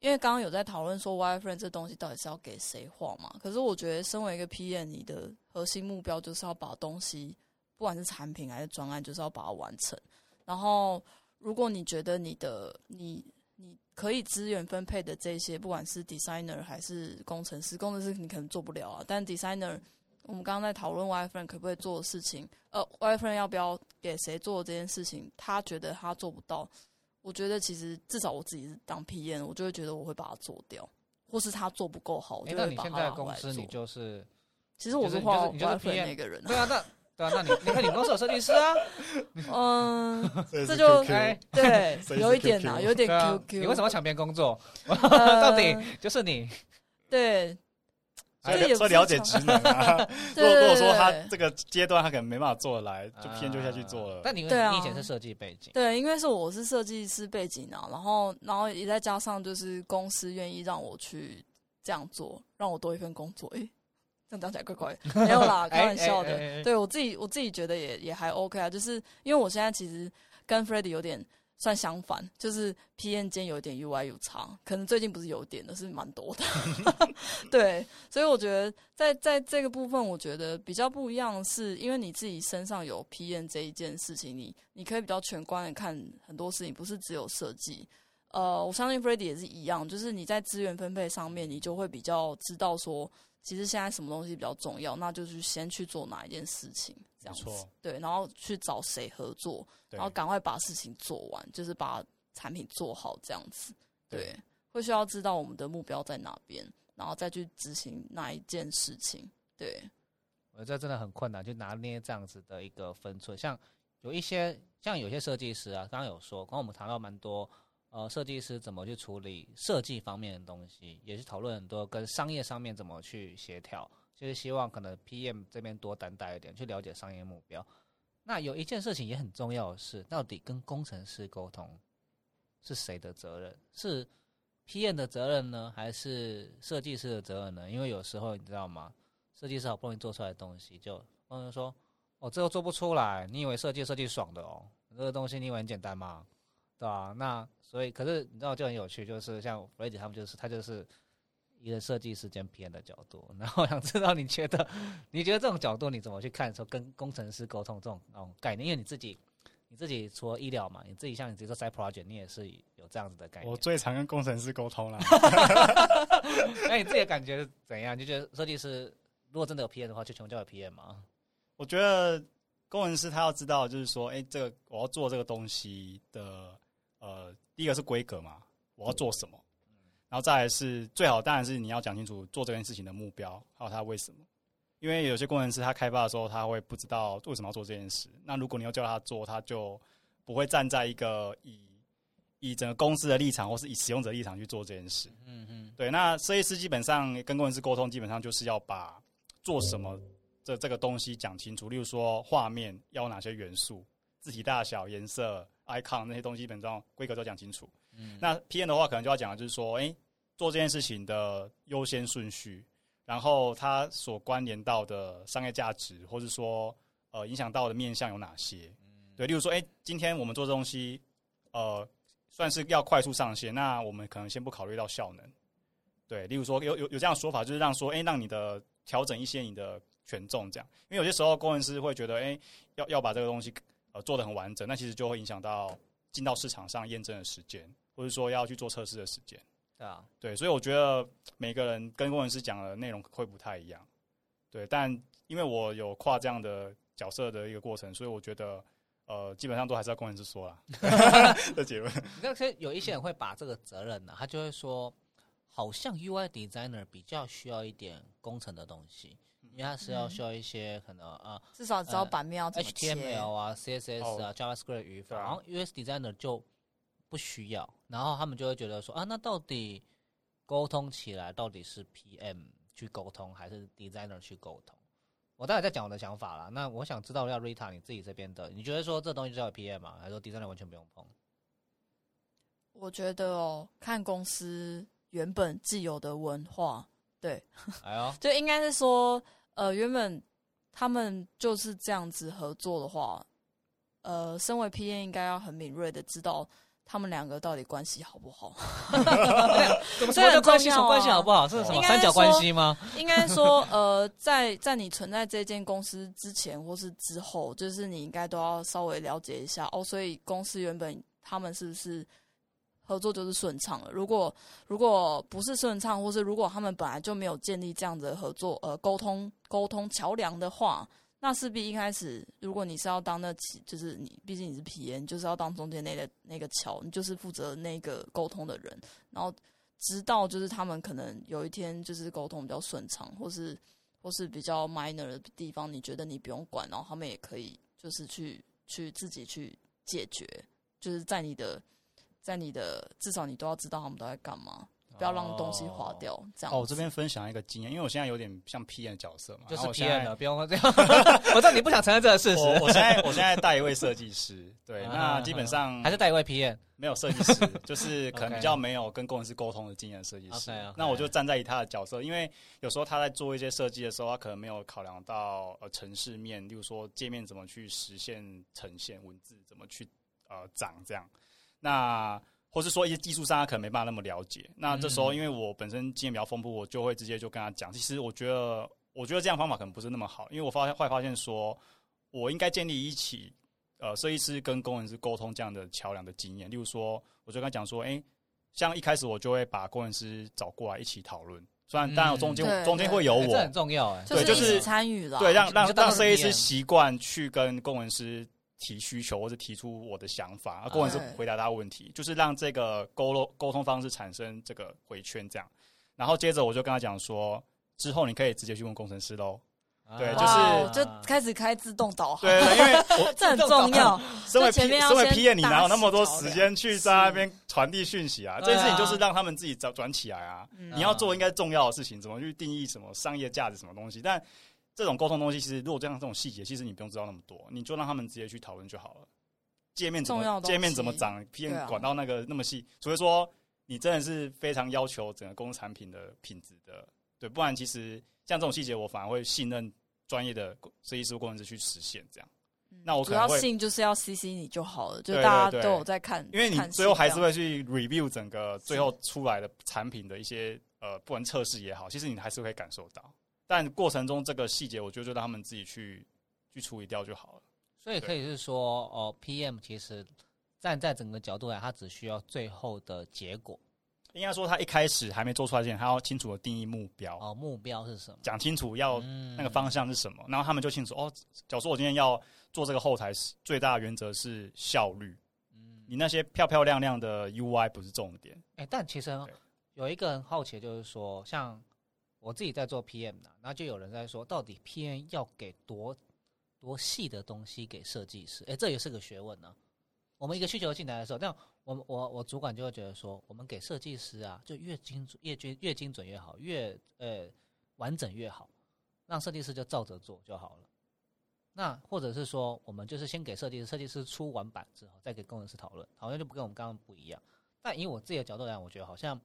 Speaker 3: 因为刚刚有在讨论说 Wireframe 这东西到底是要给谁画嘛？可是我觉得，身为一个 PM，你的核心目标就是要把东西，不管是产品还是专案，就是要把它完成。然后，如果你觉得你的你你可以资源分配的这些，不管是 designer 还是工程师，工程师你可能做不了啊，但 designer。我们刚刚在讨论 Wireframe 可不可以做的事情，呃，Wireframe 要不要给谁做这件事情？他觉得他做不到，我觉得其实至少我自己是当 PM，我就会觉得我会把它做掉，或是他做不够好，我就会把它
Speaker 2: 在公司你就是，
Speaker 3: 其实我
Speaker 2: 是
Speaker 3: 画 Wireframe 那个人，
Speaker 2: 对啊，那对啊，那你你看你公司有设计师啊，
Speaker 3: 嗯，这就对，有一点呐，有点 QQ，
Speaker 2: 你为什么抢别人工作？到底就是你，
Speaker 3: 对。
Speaker 4: 所以说了解职能啊。如果如果说他这个阶段他可能没办法做得来，就偏就下去做了。
Speaker 2: 但你你以前是设计背景，
Speaker 3: 对，因为是我是设计师背景啊，然后然后也再加上就是公司愿意让我去这样做，让我多一份工作。诶，这样讲起来怪怪，没有啦，开玩笑的。对我自己我自己觉得也也还 OK 啊，就是因为我现在其实跟 f r e d d y 有点。算相反，就是 P N 间有点 U I 有差，可能最近不是有点的，是蛮多的。对，所以我觉得在在这个部分，我觉得比较不一样，是因为你自己身上有 P N 这一件事情，你你可以比较全观的看很多事情，不是只有设计。呃，我相信 Freddy 也是一样，就是你在资源分配上面，你就会比较知道说，其实现在什么东西比较重要，那就是先去做哪一件事情，这样子。对，然后去找谁合作，然后赶快把事情做完，就是把产品做好，这样子。对
Speaker 4: 对，
Speaker 3: 会需要知道我们的目标在哪边，然后再去执行哪一件事情。对，
Speaker 2: 我觉得这真的很困难，就拿捏这样子的一个分寸。像有一些，像有些设计师啊，刚刚有说，刚刚我们谈到蛮多，呃，设计师怎么去处理设计方面的东西，也是讨论很多跟商业上面怎么去协调，就是希望可能 PM 这边多担待一点，去了解商业目标。那有一件事情也很重要的是，到底跟工程师沟通是谁的责任？是 PM 的责任呢，还是设计师的责任呢？因为有时候你知道吗？设计师好不容易做出来的东西，就朋友说：“哦，这个做不出来，你以为设计设计爽的哦？这个东西你以为很简单吗？对吧、那所以，可是你知道就很有趣，就是像 f r e d d y 他们就是他就是一个设计师兼 PM 的角度。然后想知道你觉得，你觉得这种角度你怎么去看说跟工程师沟通这种那种概念？因为你自己你自己除了医疗嘛，你自己像你自己做 side project，你也是有这样子的概念。
Speaker 4: 我最常跟工程师沟通了。
Speaker 2: 那你自己的感觉是怎样？就觉得设计师如果真的有 PM 的话，就全部交给 PM 吗？
Speaker 4: 我觉得工程师他要知道，就是说，哎、这个我要做这个东西的，呃，第一个是规格嘛，我要做什么，然后再来是最好，当然是你要讲清楚做这件事情的目标，还有他为什么。因为有些工程师他开发的时候，他会不知道为什么要做这件事。那如果你要叫他做，他就不会站在一个以以整个公司的立场，或是以使用者立场去做这件事。
Speaker 2: 嗯嗯，
Speaker 4: 对，那设计师基本上跟工程师沟通，基本上就是要把做什么这这个东西讲清楚。例如说，画面要有哪些元素、字体大小、颜色、icon 那些东西，基本上规格都讲清楚。
Speaker 2: 嗯
Speaker 4: 那 PM 的话，可能就要讲的就是说，哎、做这件事情的优先顺序，然后它所关联到的商业价值，或是说呃影响到的面向有哪些？对，例如说，哎、今天我们做这东西，呃，算是要快速上线，那我们可能先不考虑到效能。对，例如说有有有这样的说法，就是让说，哎、让你的调整一些你的权重这样，因为有些时候工程师会觉得，哎、要要把这个东西呃做的很完整，那其实就会影响到进到市场上验证的时间，或者说要去做测试的时间。
Speaker 2: 对啊，
Speaker 4: 对，所以我觉得每个人跟工程师讲的内容会不太一样。对，但因为我有跨这样的角色的一个过程，所以我觉得呃，基本上都还是要工程师说啦。的结论。
Speaker 2: 你知道，其实有一些人会把这个责任呢，他就会说，好像 UI designer 比较需要一点工程的东西，因为他是要需要一些可能啊
Speaker 3: 至少知道版面要怎么切。
Speaker 2: HTML 啊、CSS 啊、JavaScript 语法，然后 US designer 就不需要，然后他们就会觉得说啊，那到底沟通起来到底是 PM 去沟通还是 designer 去沟通？我待会再讲我的想法啦。那我想知道要 Rita 你自己这边的，你觉得说这东西就要 PM 吗？还是说 designer 完全不用碰？
Speaker 3: 我觉得哦，看公司原本既有的文化，对，
Speaker 2: 哎呦，
Speaker 3: 就应该是说，呃，原本他们就是这样子合作的话，呃，身为 P N 应该要很敏锐的知道他们两个到底关系好不好。
Speaker 2: 怎么关系？什么关系好不好？这是什么三角关系吗？
Speaker 3: 应该说，呃，在在你存在这间公司之前或是之后，就是你应该都要稍微了解一下哦。所以公司原本他们是不是合作就是顺畅了？如果如果不是顺畅，或是如果他们本来就没有建立这样子的合作呃沟通沟通桥梁的话，那势必一开始，如果你是要当那起，就是你毕竟你是 PM，就是要当中间那个那个桥，你就是负责那个沟通的人，然后直到就是他们可能有一天就是沟通比较顺畅，或是或是比较 minor 的地方，你觉得你不用管，然后他们也可以就是去去自己去解决，就是在你的在你的至少你都要知道他们都在干嘛，不要让东西滑掉。这样
Speaker 4: 哦，我这边分享一个经验，因为我现在有点像 P N 的角色嘛，
Speaker 2: 就是
Speaker 4: 然后我现在
Speaker 2: PM 了，不用这样。我知道你不想承认这个事实，
Speaker 4: 我我现在我现在带一位设计师，对，
Speaker 2: 啊
Speaker 4: 那基本上
Speaker 2: 还是带一位 PM。
Speaker 4: 没有设计师，就是可能比较没有跟工程师沟通的经验的设计师。那我就站在以他的角色，因为有时候他在做一些设计的时候，他可能没有考量到呃城市面，例如说界面怎么去实现呈现，文字怎么去呃长这样。那或是说一些技术上他可能没办法那么了解。那这时候
Speaker 2: 嗯
Speaker 4: 因为我本身经验比较丰富，我就会直接就跟他讲，其实我觉得我觉得这样方法可能不是那么好，因为我发现会发现说，我应该建立一起呃设计师跟工程师沟通这样的桥梁的经验。例如说，我就跟他讲说，哎、像一开始我就会把工程师找过来一起讨论，虽然当然中间、
Speaker 3: 对
Speaker 4: 中间会有我，
Speaker 2: 哎这很重要哎，
Speaker 3: 就是
Speaker 4: 就是
Speaker 3: 参与了，
Speaker 4: 对，让让让设计师习惯去跟工程师提需求或者提出我的想法，而工程师
Speaker 3: 对
Speaker 4: 回答他的问题，就是让这个沟通沟通方式产生这个回圈这样。然后接着我就跟他讲说，之后你可以直接去问工程师喽。对
Speaker 2: 啊
Speaker 4: 就是
Speaker 3: 就开始开自动导航，
Speaker 4: 对对，对因为我
Speaker 3: 这很重要。
Speaker 4: 身为 P 身为
Speaker 3: 面要先
Speaker 4: P 验，你哪有那么多时间去在那边传递讯息啊？这件事情就是让他们自己转转起来啊。
Speaker 3: 嗯
Speaker 4: 你要做应该重要的事情，怎么去定义什么商业价值什么东西？但这种沟通东西，其实如果这样这种细节，其实你不用知道那么多，你就让他们直接去讨论就好了。界面怎么界面怎么长
Speaker 3: 对啊
Speaker 4: ，PM 管到那个那么细，除非说你真的是非常要求整个公司产品的品质的，对，不然其实像这种细节，我反而会信任专业的设计师、工程师去实现这样。那我可
Speaker 3: 主要信就是要 CC 你就好了，就大家都有在看，
Speaker 4: 因为你最后还是会去 review 整个最后出来的产品的一些呃，不管测试也好，其实你还是会感受到。但过程中这个细节，我觉得就让他们自己去去处理掉就好了。
Speaker 2: 所以可以是说，哦，PM 其实站在整个角度来，他只需要最后的结果，
Speaker 4: 应该说，他一开始还没做出来之前，他要清楚的定义目标，
Speaker 2: 哦，目标是什么？
Speaker 4: 讲清楚要
Speaker 2: 嗯
Speaker 4: 那个方向是什么，然后他们就清楚哦。假如说我今天要做这个后台，最大的原则是效率。
Speaker 2: 嗯，
Speaker 4: 你那些漂漂亮亮的 UI 不是重点。
Speaker 2: 哎、但其实有一个很好奇，就是说，像我自己在做 PM 的，那就有人在说，到底 PM 要给多多细的东西给设计师？哎、这也是个学问呢、我们一个需求进来的时候，那我我我主管就会觉得说，我们给设计师啊，就越精准越精越精准越好，越呃完整越好，让设计师就照着做就好了。那或者是说，我们就是先给设计师，设计师出完版之后，再给工程师讨论，好像就不跟我们刚刚不一样。但以我自己的角度来讲，我觉得好像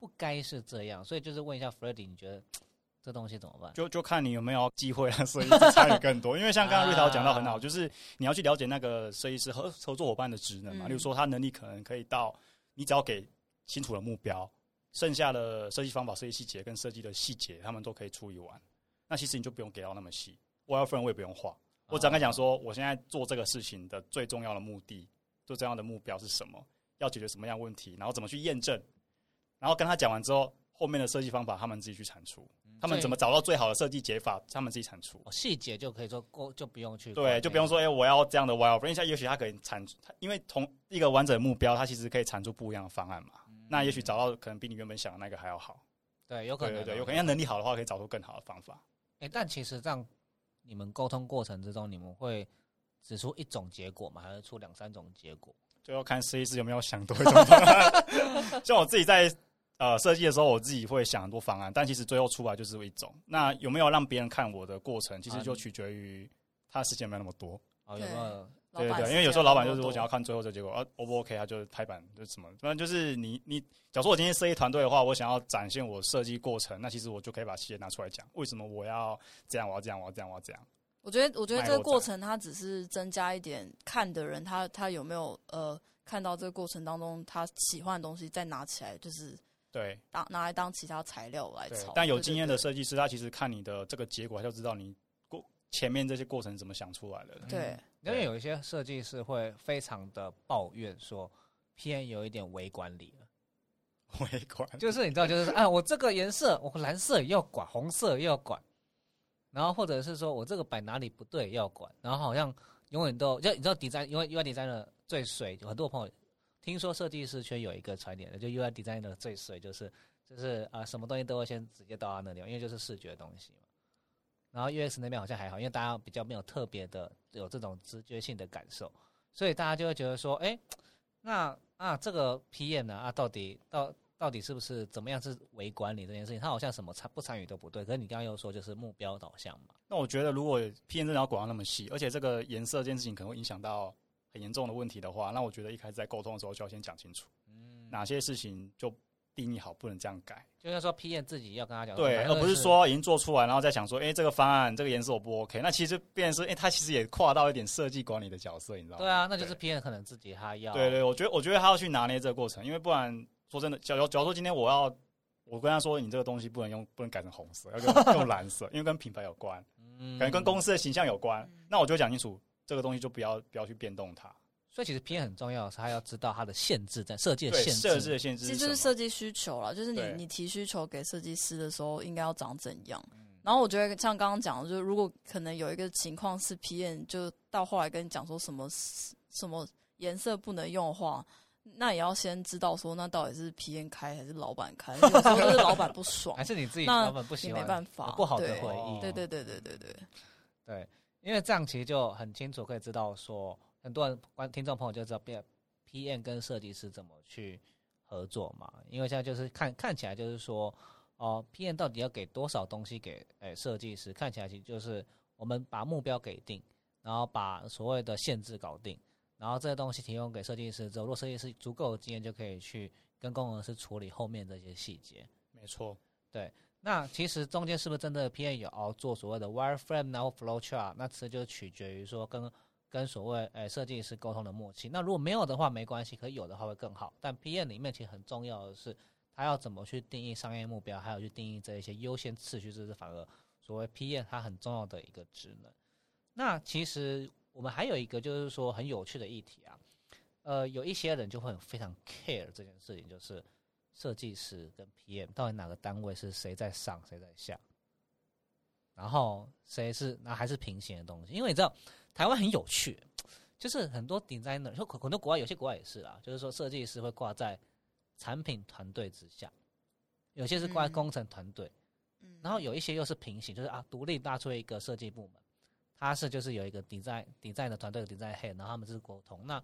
Speaker 2: 不该是这样，所以就是问一下 f r e d d y 你觉得 这东西怎么办？
Speaker 4: 就就看你有没有机会让设计师参与更多，因为像刚刚瑞桃讲到很好，
Speaker 2: 啊。
Speaker 4: 就是你要去了解那个设计师和合作伙伴的职能嘛，
Speaker 3: 嗯。
Speaker 4: 例如说他能力可能可以到，你只要给清楚的目标，剩下的设计方法、设计细节跟设计的细节，他们都可以处理完。那其实你就不用给到那么细，我要分我也不用画，我只要跟他讲说，我现在做这个事情的最重要的目的、最重要的目标是什么，要解决什么样的问题，然后怎么去验证，然后跟他讲完之后，后面的设计方法他们自己去产出。他们怎么找到最好的设计解法，他们自己产出。
Speaker 2: 哦细节就可以说过，就不用去
Speaker 4: 对，就不用说，哎、我要这样的因为也许他可以产，它因为同一个完整的目标，它其实可以产出不一样的方案嘛。那也许找到可能比你原本想的那个还要好。
Speaker 2: 对，有可能哦
Speaker 4: 对对对，有可能要能力好的话，可以找出更好的方法。
Speaker 2: 哎、但其实这样，你们沟通过程之中，你们会指出一种结果吗？还是出两三种结果？
Speaker 4: 就要看设计师有没有想多一种方案。像我自己在呃设计的时候，我自己会想很多方案，但其实最后出来就是一种。那有没有让别人看我的过程，其实就取决于他时间没有那么多。
Speaker 2: 啊，有没有？
Speaker 4: 对对对，因为有时候老板就是我想要看最后这结果，啊，O 不 OK，他就拍板就是什么，反正就是你你，假如说我今天设计团队的话，我想要展现我设计过程，那其实我就可以把细节拿出来讲，为什么我要这样，我要这样，我要这样，我要这样。
Speaker 3: 我觉得，我觉得这个过程它只是增加一点看的人，他他有没有呃看到这个过程当中他喜欢的东西，再拿起来就是
Speaker 4: 对
Speaker 3: 当拿来当其他材料来炒。，
Speaker 4: 但有经验的，设计师，他其实看你的这个结果，他就知道你过前面这些过程怎么想出来的。
Speaker 3: 对对
Speaker 2: 因为有一些设计师会非常的抱怨说，PM 有一点微管理了，
Speaker 4: 微管，
Speaker 2: 就是你知道，就是啊，我这个颜色，我蓝色也要管，红色也要管，然后或者是说我这个摆哪里不对也要管，然后好像永远都就你知道 design，因为 UI designer 最水，有很多朋友听说设计师圈有一个传点的，就 UI designer 最水就是就是啊、什么东西都会先直接到他那里，因为就是视觉东西嘛。然后 UX 那边好像还好，因为大家比较没有特别的有这种直觉性的感受，所以大家就会觉得说，哎，那啊这个 PM 呢啊到底到到底是不是怎么样是微管理这件事情？他好像什么参不参与都不对。可是你刚刚又说就是目标导向嘛，
Speaker 4: 那我觉得如果 P N 真的要管到那么细，而且这个颜色这件事情可能会影响到很严重的问题的话，那我觉得一开始在沟通的时候就要先讲清楚，
Speaker 2: 嗯，
Speaker 4: 哪些事情就定义好，不能这样改。
Speaker 2: 就是说，P N 自己要跟他讲，
Speaker 4: 对，而不是说已经做出来，然后再想说，哎、这个方案这个颜色我不 OK，那其实变成是，哎、他其实也跨到一点设计管理的角色，你知道吗？
Speaker 2: 对啊，那就是 P N 可能自己他要
Speaker 4: 对对，我觉得我觉得他要去拿捏这个过程，因为不然说真的，假如假如说今天我要我跟他说，你这个东西不能用，不能改成红色，要用用蓝色，因为跟品牌有关，
Speaker 2: 嗯
Speaker 4: 可能跟公司的形象有关，那我就讲清楚，这个东西就不要不要去变动它。
Speaker 2: 所以其实 P N 很重要是，他要知道它的限制在设计的限制
Speaker 4: 设计的限制
Speaker 3: 其？实就是设计需求了，就是你你提需求给设计师的时候，应该要长怎样。
Speaker 4: 嗯
Speaker 3: 然后我觉得像刚刚讲的，就是如果可能有一个情况是 P N 就到后来跟你讲说什么什么颜色不能用的话，那也要先知道说那到底是 PM 开还是老板开，有时候就是老板不爽
Speaker 2: 还，是你自己
Speaker 3: 那
Speaker 2: 根本不喜
Speaker 3: 也
Speaker 2: 欢，
Speaker 3: 没办法
Speaker 2: 不好的
Speaker 3: 对
Speaker 2: 回忆。
Speaker 3: 对对对对对对，
Speaker 2: 对，因为这样其实就很清楚可以知道说，很多人观听众朋友就知道 P PM 跟设计师怎么去合作嘛。因为现在就是看看起来就是说，哦，PM 到底要给多少东西给诶设计师？看起来其实就是我们把目标给定，然后把所谓的限制搞定，然后这些东西提供给设计师之后，如果设计师足够的经验，就可以去跟工程师处理后面这些细节。
Speaker 4: 没错，
Speaker 2: 那其实中间是不是真的 PM 有要做所谓的 wireframe 然后 flowchart？那其实就取决于说跟跟所谓诶设计师沟通的默契。那如果没有的话没关系，可有的话会更好。但 PM 里面其实很重要的是，他要怎么去定义商业目标，还有去定义这一些优先次序，这是反而所谓 PM 它很重要的一个职能。那其实我们还有一个就是说很有趣的议题啊，呃，有一些人就会非常 care 这件事情，就是设计师跟 PM 到底哪个单位是谁在上谁在下，然后谁是那还是平行的东西？因为你知道台湾很有趣，就是很多 designer，就很多国外有些国外也是啦，就是说设计师会挂在产品团队之下，有些是挂在
Speaker 3: 嗯
Speaker 2: 工程团队，
Speaker 3: 嗯
Speaker 2: 然后有一些又是平行，就是啊独立搭出一个设计部门，他是就是有一个 design design 的团队有 design head，然后他们就是沟通。那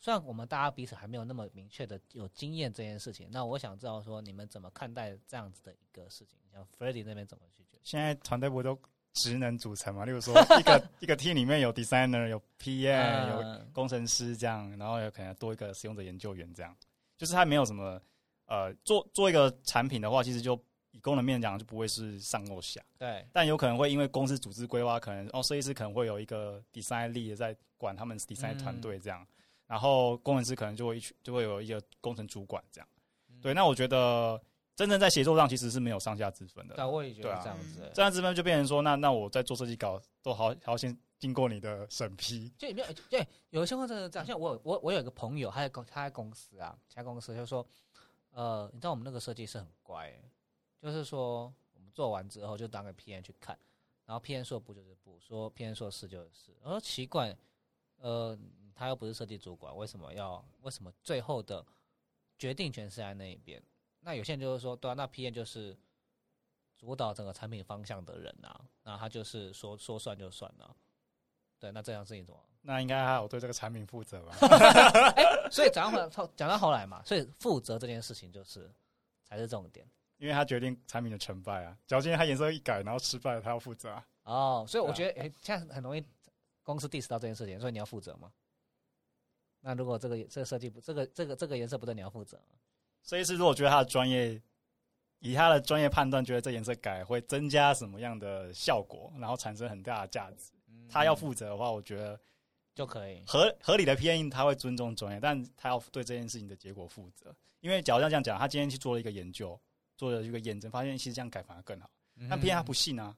Speaker 2: 虽然我们大家彼此还没有那么明确的有经验这件事情，那我想知道说你们怎么看待这样子的一个事情？像 f r e d d y 那边怎么去觉得？
Speaker 4: 现在团队不都职能组成嘛？例如说一个一个 team 里面有 designer、有 PM、有
Speaker 2: 嗯
Speaker 4: 工程师这样，然后有可能多一个使用者研究员这样，就是他没有什么呃做做一个产品的话，其实就以功能面讲就不会是上或下，
Speaker 2: 对，
Speaker 4: 但有可能会因为公司组织规划，可能哦设计师可能会有一个 design lead 在管他们 design 团队这样，然后工程师可能就会一群就会有一个工程主管这样。对，那我觉得真正在协作上其实是没有上下之分的。
Speaker 2: 对，我也觉得这样子、
Speaker 4: 这样之分就变成说，那那我在做设计稿都好好先经过你的审批。
Speaker 2: 就没有对，有的情况真的这样。像我我我有一个朋友，他在公他在公司啊，其他公司就说，呃，你知道我们那个设计师很乖欸，就是说我们做完之后就当个 PM 去看，然后 PM 说不就是不，说 PM 说是就是是。我说奇怪，呃，他又不是设计主管，为什么要为什么最后的决定权是在那一边？那有些人就是说，对啊，那 PM 就是主导整个产品方向的人啊，那他就是说说算就算了。对，那这样事情怎么？
Speaker 4: 那应该还有对这个产品负责吧？
Speaker 2: 所以讲到后讲到后来嘛，所以负责这件事情就是才是重点
Speaker 4: 因为他决定产品的成败啊。只要今天他颜色一改，然后失败了，他要负责啊。
Speaker 2: 哦。所以我觉得，哎、现在很容易公司 diss 到这件事情，所以你要负责吗？那如果这个这个设计不这个这个这个颜色不对，你要负责吗？
Speaker 4: 设计师如果觉得他的专业，以他的专业判断，觉得这颜色改会增加什么样的效果，然后产生很大的价值，他要负责的话，我觉得
Speaker 2: 就可以。
Speaker 4: 合合理的 PM 他会尊重专业，但他要对这件事情的结果负责。因为假如像这样讲，他今天去做了一个研究，做了一个验证，发现其实这样改反而更好。但 PM 他不信啊，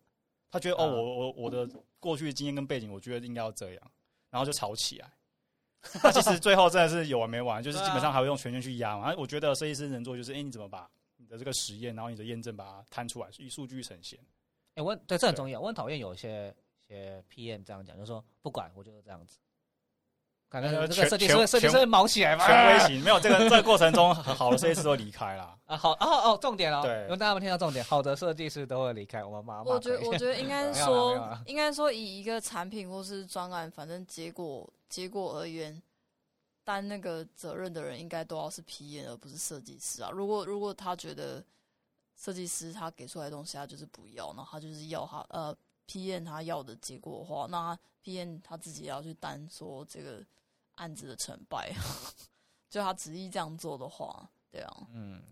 Speaker 4: 他觉得哦，我我我的过去的经验跟背景，我觉得应该要这样，然后就吵起来。那其实最后真的是有完没完，就是基本上还会用权限去压嘛。我觉得设计师能做就是，哎、你怎么把你的这个实验，然后你的验证把它摊出来，以数据呈现。
Speaker 2: 哎、我对这很重要。我很讨厌有一些一些 PM 这样讲，就是说不管我就是这样子，感觉
Speaker 4: 呃
Speaker 2: 这个设计师设计师毛起来嘛。
Speaker 4: 权威型没有这个这个过程中，很好的设计师都会离开了。
Speaker 2: 啊，好哦哦，重点哦，
Speaker 4: 对
Speaker 2: 因为大家有听到重点，好的设计师都会离开我们妈妈。
Speaker 3: 我觉得，我觉得应该说，应该说以一个产品或是专案，反正结果结果而言，担那个责任的人应该都要是 P N 而不是设计师啊。如果如果他觉得设计师他给出来的东西他就是不要，然后他就是要他呃 P N 他要的结果的话，那他 P N 他自己也要去担说这个案子的成败。就他执意这样做的话，对啊，
Speaker 2: 嗯，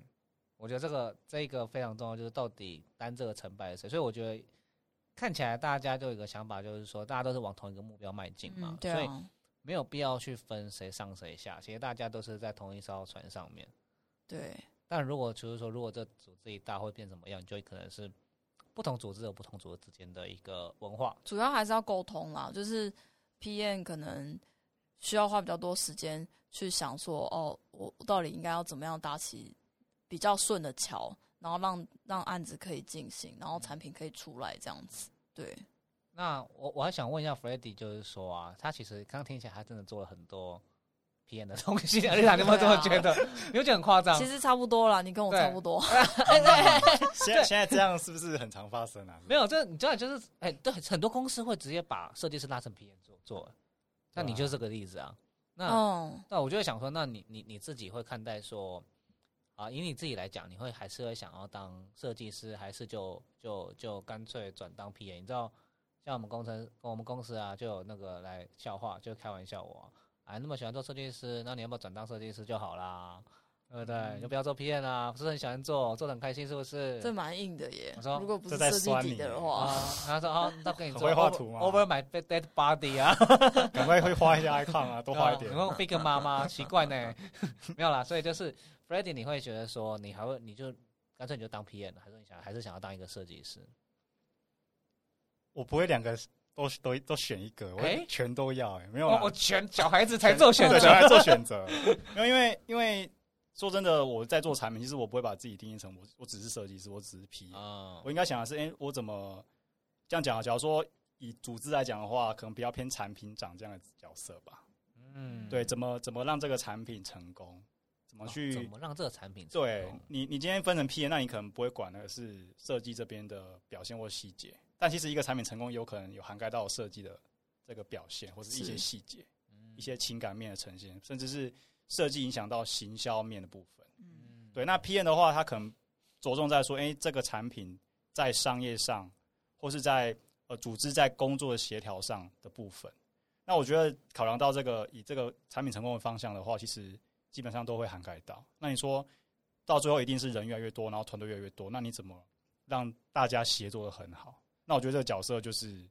Speaker 2: 我觉得这个这个非常重要，就是到底担这个成败是谁。所以我觉得看起来大家就有一个想法，就是说大家都是往同一个目标迈进嘛，所以
Speaker 3: 啊，
Speaker 2: 没有必要去分谁上谁下，其实大家都是在同一艘船上面。
Speaker 3: 对，
Speaker 2: 但如果就是说，如果这组织一大会变怎么样，就可能是不同组织有不同组织之间的一个文化。
Speaker 3: 主要还是要沟通啦，就是 PM 可能需要花比较多时间去想说，哦，我我到底应该要怎么样搭起比较顺的桥，然后让让案子可以进行，然后产品可以出来这样子。对，
Speaker 2: 那我我还想问一下 f r e d d y 就是说啊，他其实刚刚听起来他真的做了很多 PM 的东西，而且，你有没有这么觉得？有点很夸张。
Speaker 3: 其实差不多啦，你跟我差不多。
Speaker 4: 现在现在这样是不是很常发生啊？
Speaker 2: 没有，这你知道就是哎，对，很多公司会直接把设计师拉成 PM 做做，那你就是这个例子啊。那那我就会想说，那你你你自己会看待说？啊，以你自己来讲，你会还是会想要当设计师，还是就就就干脆转当 P A？你知道，像我们工程，我们公司啊，就有那个来笑话，就开玩笑我，哎，那么喜欢做设计师，那你要不要转当设计师就好啦？对不对？就不要做 P N 啦，不是很喜欢做，做的很开心，是不是？
Speaker 3: 这蛮硬的耶。
Speaker 2: 我说，
Speaker 3: 如果不是设计底的话，
Speaker 2: 他说哦，那给你
Speaker 4: 会画图吗
Speaker 2: ？Over my dead body 啊，
Speaker 4: 赶快会画一下 icon 啊，多画一点。
Speaker 2: 然后 Big 妈妈奇怪呢，没有啦，所以就是。Freddie，你会觉得说，你还会，你就干脆你就当 P N，还是你想，还是想要当一个设计师？
Speaker 4: 我不会两个都都都选一个，我全都要。哎，没有，
Speaker 2: 我全小孩子才做选择，
Speaker 4: 小孩做选择。因为因为因为说真的，我在做产品，其实我不会把自己定义成我，我只是设计师，我只是 P。啊，我应该想的是，哎，我怎么这样讲啊？假如说以组织来讲的话，可能比较偏产品长这样的角色吧。嗯，对，怎么怎么让这个产品成功？怎么去？
Speaker 2: 怎么让这个产品？
Speaker 4: 对你，你今天分成 P，那你可能不会管的是设计这边的表现或细节。但其实一个产品成功，有可能有涵盖到设计的这个表现，或者一些细节，一些情感面的呈现，甚至是设计影响到行销面的部分。嗯，对。那 P N 的话，它可能着重在说，哎，这个产品在商业上，或是在呃组织在工作的协调上的部分。那我觉得考量到这个以这个产品成功的方向的话，其实。基本上都会涵盖到。那你说到最后一定是人越来越多，然后团队越来越多，那你怎么让大家协作的很好？那我觉得这个角色就是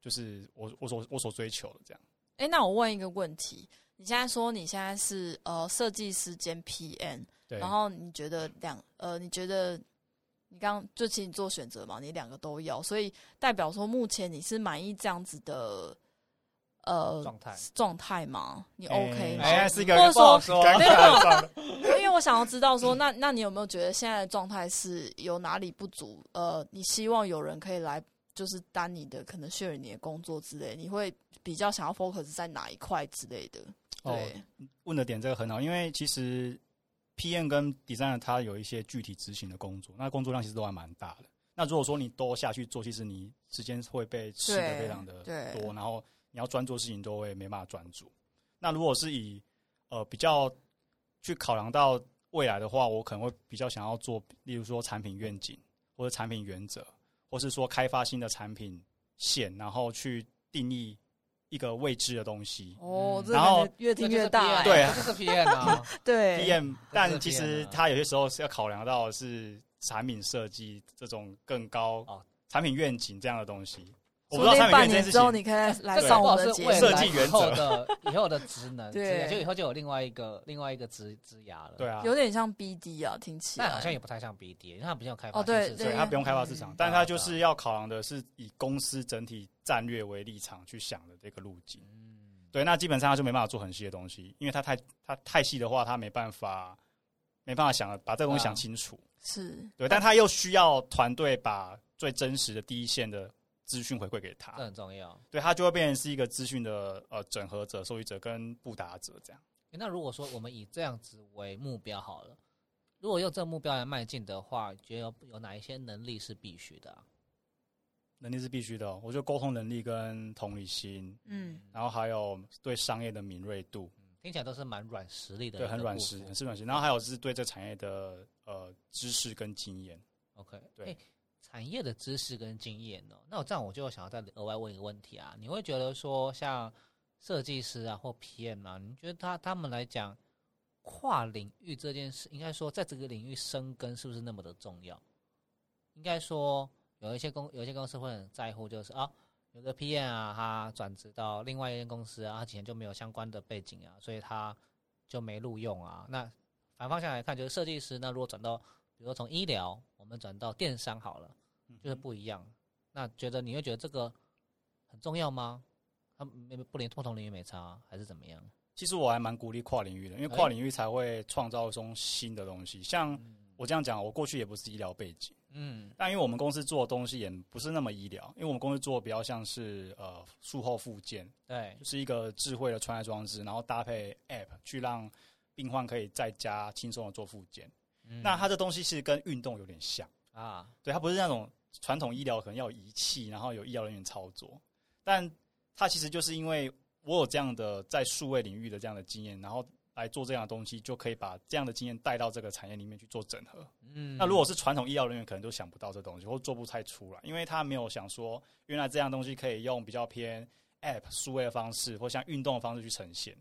Speaker 4: 就是我我所我所追求的这样。
Speaker 3: 哎，那我问一个问题：你现在说你现在是呃设计师兼 PM，然后你觉得两呃你觉得你刚就请你做选择嘛？你两个都要，所以代表说目前你是满意这样子的。呃，
Speaker 2: 状态
Speaker 3: 状态吗？你 OK 吗？
Speaker 4: 现在是一个
Speaker 3: 或者说
Speaker 4: 没
Speaker 3: 有，因为我想要知道说，那那你有没有觉得现在的状态是有哪里不足？呃，你希望有人可以来，就是担你的可能 share 你的工作之类，你会比较想要 focus 在哪一块之类的？对，
Speaker 4: 问的点这个很好，因为其实 PM 跟 designer 他有一些具体执行的工作，那工作量其实都还蛮大的。那如果说你都下去做，其实你时间会被吃的非常的多，然后。你要专注事情都会没办法专注。那如果是以呃比较去考量到未来的话，我可能会比较想要做，例如说产品愿景或者产品原则，或是说开发新的产品线，然后去定义一个未知的东西。
Speaker 3: 哦，然后越听越大，
Speaker 4: 对，
Speaker 2: 这是 PM 啊，
Speaker 3: 对
Speaker 4: PM。但其实它有些时候是要考量到是产品设计这种更高啊，产品愿景这样的东西。我不知道半年之
Speaker 3: 后你可以来上我的节目。
Speaker 4: 设计原则
Speaker 2: 的以后的职能，对，就以后就有另外一个另外一个职职涯了。
Speaker 4: 对啊，
Speaker 3: 有点像 BD 啊，听起来。
Speaker 2: 但好像也不太像 BD，因为它不像开发。
Speaker 3: 哦，对，
Speaker 4: 对，它不用开发市场，但它就是要考量的是以公司整体战略为立场去想的这个路径。嗯，对，那基本上他就没办法做很细的东西，因为他太他太细的话，他没办法没办法想把这个东西想清楚。
Speaker 3: 是
Speaker 4: 对，但他又需要团队把最真实的第一线的。资讯回馈给他，
Speaker 2: 这很重要。
Speaker 4: 对他就会变成是一个资讯的呃整合者、受益者跟布达者这样。
Speaker 2: 那如果说我们以这样子为目标好了，如果用这个目标来迈进的话，觉得有有哪一些能力是必须的？
Speaker 4: 能力是必须的，我觉得沟通能力跟同理心，嗯，然后还有对商业的敏锐度，
Speaker 2: 听起来都是蛮软实力的，
Speaker 4: 对，很软实，很是软实。然后还有是对这产业的呃知识跟经验。
Speaker 2: OK，对。产业的知识跟经验哦？那我这样我就想要再额外问一个问题啊，你会觉得说像设计师啊或 PM 啊，你觉得他他们来讲跨领域这件事，应该说在这个领域生根是不是那么的重要？应该说有一些公有些公司会很在乎，就是啊有个 PM 啊，他转职到另外一间公司啊，他以前就没有相关的背景啊，所以他就没录用啊。那反方向来看，就是设计师那如果转到比如说从医疗，我们转到电商好了。就是不一样，那觉得你会觉得这个很重要吗？他没不连不同领域没差，还是怎么样？
Speaker 4: 其实我还蛮鼓励跨领域的，因为
Speaker 2: 哎
Speaker 4: 跨领域才会创造出新的东西。像我这样讲，我过去也不是医疗背景，
Speaker 2: 嗯
Speaker 4: 但因为我们公司做的东西也不是那么医疗，因为我们公司做的比较像是呃术后复健，
Speaker 2: 对
Speaker 4: 就是一个智慧的穿戴装置，然后搭配 App 去让病患可以在家轻松的做复健。
Speaker 2: 嗯
Speaker 4: 那它这东西其实跟运动有点像，
Speaker 2: 啊，
Speaker 4: 对，它不是那种传统医疗可能要有仪器，然后有医疗人员操作，但它其实就是因为我有这样的在数位领域的这样的经验，然后来做这样的东西，就可以把这样的经验带到这个产业里面去做整合。
Speaker 2: 嗯
Speaker 4: 那如果是传统医疗人员，可能都想不到这东西，或做不太出来，因为他没有想说，原来这样东西可以用比较偏 App 数位的方式，或像运动的方式去呈现。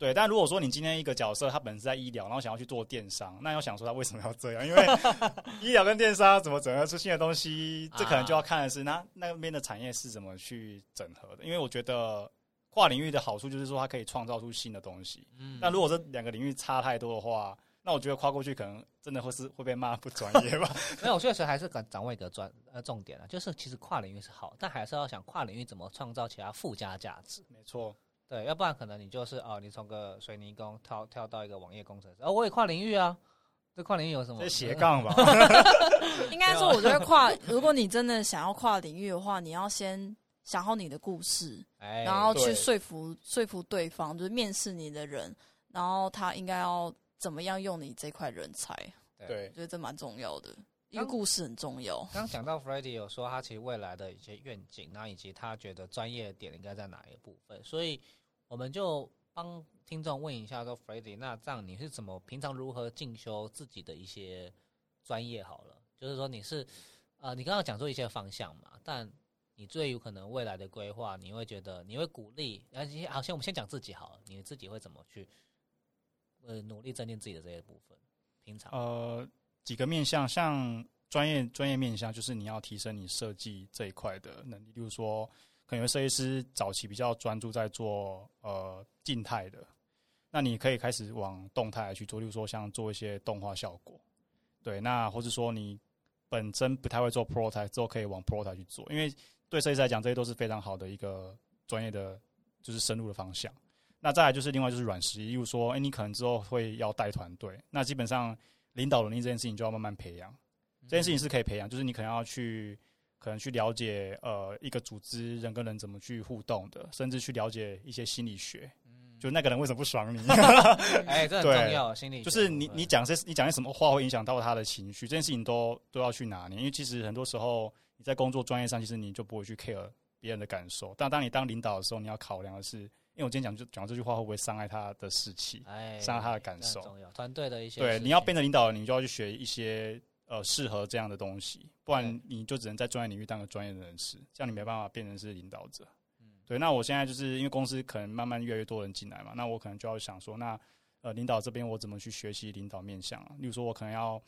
Speaker 2: 嗯
Speaker 4: 对，但如果说你今天一个角色他本身在医疗，然后想要去做电商，那要想说他为什么要这样？因为 医疗跟电商怎么整合出新的东西，这可能就要看的是那那边的产业是怎么去整合的。因为我觉得跨领域的好处就是说它可以创造出新的东西。
Speaker 2: 嗯
Speaker 4: 但如果这两个领域差太多的话，那我觉得跨过去可能真的会是会被骂不专业吧。
Speaker 2: 没有，确实还是掌掌握一个专呃重点啊，就是其实跨领域是好，但还是要想跨领域怎么创造其他附加价值。
Speaker 4: 没错，
Speaker 2: 对，要不然可能你就是哦，你从个水泥工跳跳到一个网页工程师，哦，我也跨领域啊。这跨领域有什么？
Speaker 4: 斜 杠吧？
Speaker 3: 应该说，我觉得跨，如果你真的想要跨领域的话，你要先想好你的故事，
Speaker 2: 哎，
Speaker 3: 然后去
Speaker 4: 对
Speaker 3: 说服说服对方，就是面试你的人，然后他应该要怎么样用你这块人才，
Speaker 4: 对
Speaker 3: 我，觉得这蛮重要的。一个
Speaker 2: 刚
Speaker 3: 故事很重要。
Speaker 2: 刚刚讲到 f r e d d y 有说他其实未来的一些愿景，然后以及他觉得专业点应该在哪一个部分，所以我们就帮听众问一下说 f r e d d y 那这样你是怎么平常如何进修自己的一些专业？好了，就是说你是呃，你刚刚讲出一些方向嘛，但你最有可能未来的规划，你会觉得你会鼓励，而且好像我们先讲自己好了，你自己会怎么去呃努力增进自己的这些部分？平常
Speaker 4: 呃，几个面向，像专业专业面向，就是你要提升你设计这一块的能力。例如说，可能设计师早期比较专注在做呃静态的，那你可以开始往动态去做，例如说像做一些动画效果，对，那或者说你本身不太会做 prototype 之后，可以往 prototype 去做，因为对设计师来讲，这些都是非常好的一个专业的就是深入的方向。那再来就是另外就是软实力，例如说，哎、你可能之后会要带团队，那基本上领导能力这件事情就要慢慢培养。这件事情是可以培养，就是你可能要去，可能去了解呃一个组织人跟人怎么去互动的，甚至去了解一些心理学，就那个人为什么不爽你，
Speaker 2: 哎，这很 重要，心理
Speaker 4: 就是你你讲些你讲些什么话会影响到他的情绪，这件事情都都要去拿捏，因为其实很多时候你在工作专业上，其实你就不会去 care 别人的感受，但当你当领导的时候，你要考量的是，因为我今天讲就讲这句话会不会伤害他的士气？
Speaker 2: 哎，
Speaker 4: 伤害他的感受。
Speaker 2: 重要。团队的一些
Speaker 4: 对，你要变成领导，你就要去学一些呃适合这样的东西，不然你就只能在专业领域当个专业的人士，这样你没办法变成是领导者。
Speaker 2: 嗯
Speaker 4: 对，那我现在就是因为公司可能慢慢越来越多人进来嘛，那我可能就要想说，那呃领导这边我怎么去学习领导面向啊？例如说，我可能要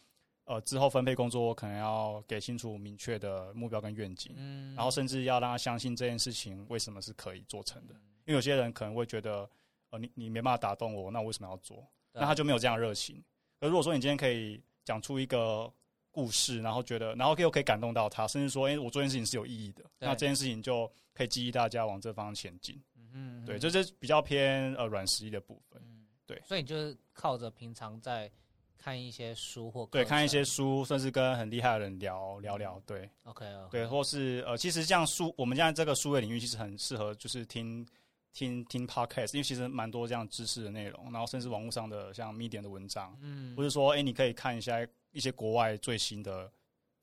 Speaker 4: 呃之后分配工作，我可能要给清楚明确的目标跟愿景，
Speaker 2: 嗯
Speaker 4: 然后甚至要让他相信这件事情为什么是可以做成的。因为有些人可能会觉得，呃，你你没办法打动我，那我为什么要做？那他就没有这样热情。而如果说你今天可以讲出一个故事，然后觉得，然后又可以感动到他，甚至说，哎、我做这件事情是有意义的，那这件事情就可以激励大家往这方向前进。
Speaker 2: 嗯
Speaker 4: 对，这是比较偏呃软实力的部分。对。
Speaker 2: 所以你就是靠着平常在看一些书或
Speaker 4: 对，看一些
Speaker 2: 程
Speaker 4: 书，甚至跟很厉害的人聊聊聊。对。
Speaker 2: OK 哦，
Speaker 4: 对，或是呃，其实像书，我们现在这个书位领域其实很适合，就是听听听 podcast，因为其实蛮多这样知识的内容，然后甚至网络上的像 Medium 的文章，
Speaker 2: 嗯。
Speaker 4: 或者说，哎、你可以看一下一些国外最新的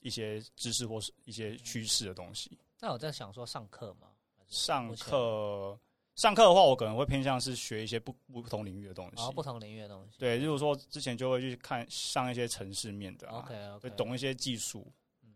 Speaker 4: 一些知识或是一些趋势的东西。
Speaker 2: 那我在想说上课吗？
Speaker 4: 上课上课的话，我可能会偏向是学一些不不同领域的东西。
Speaker 2: 哦不同领域的东西。
Speaker 4: 对，例如说之前就会去看上一些城市面的、啊、
Speaker 2: OK
Speaker 4: 对
Speaker 2: ，OK，
Speaker 4: 懂一些技术，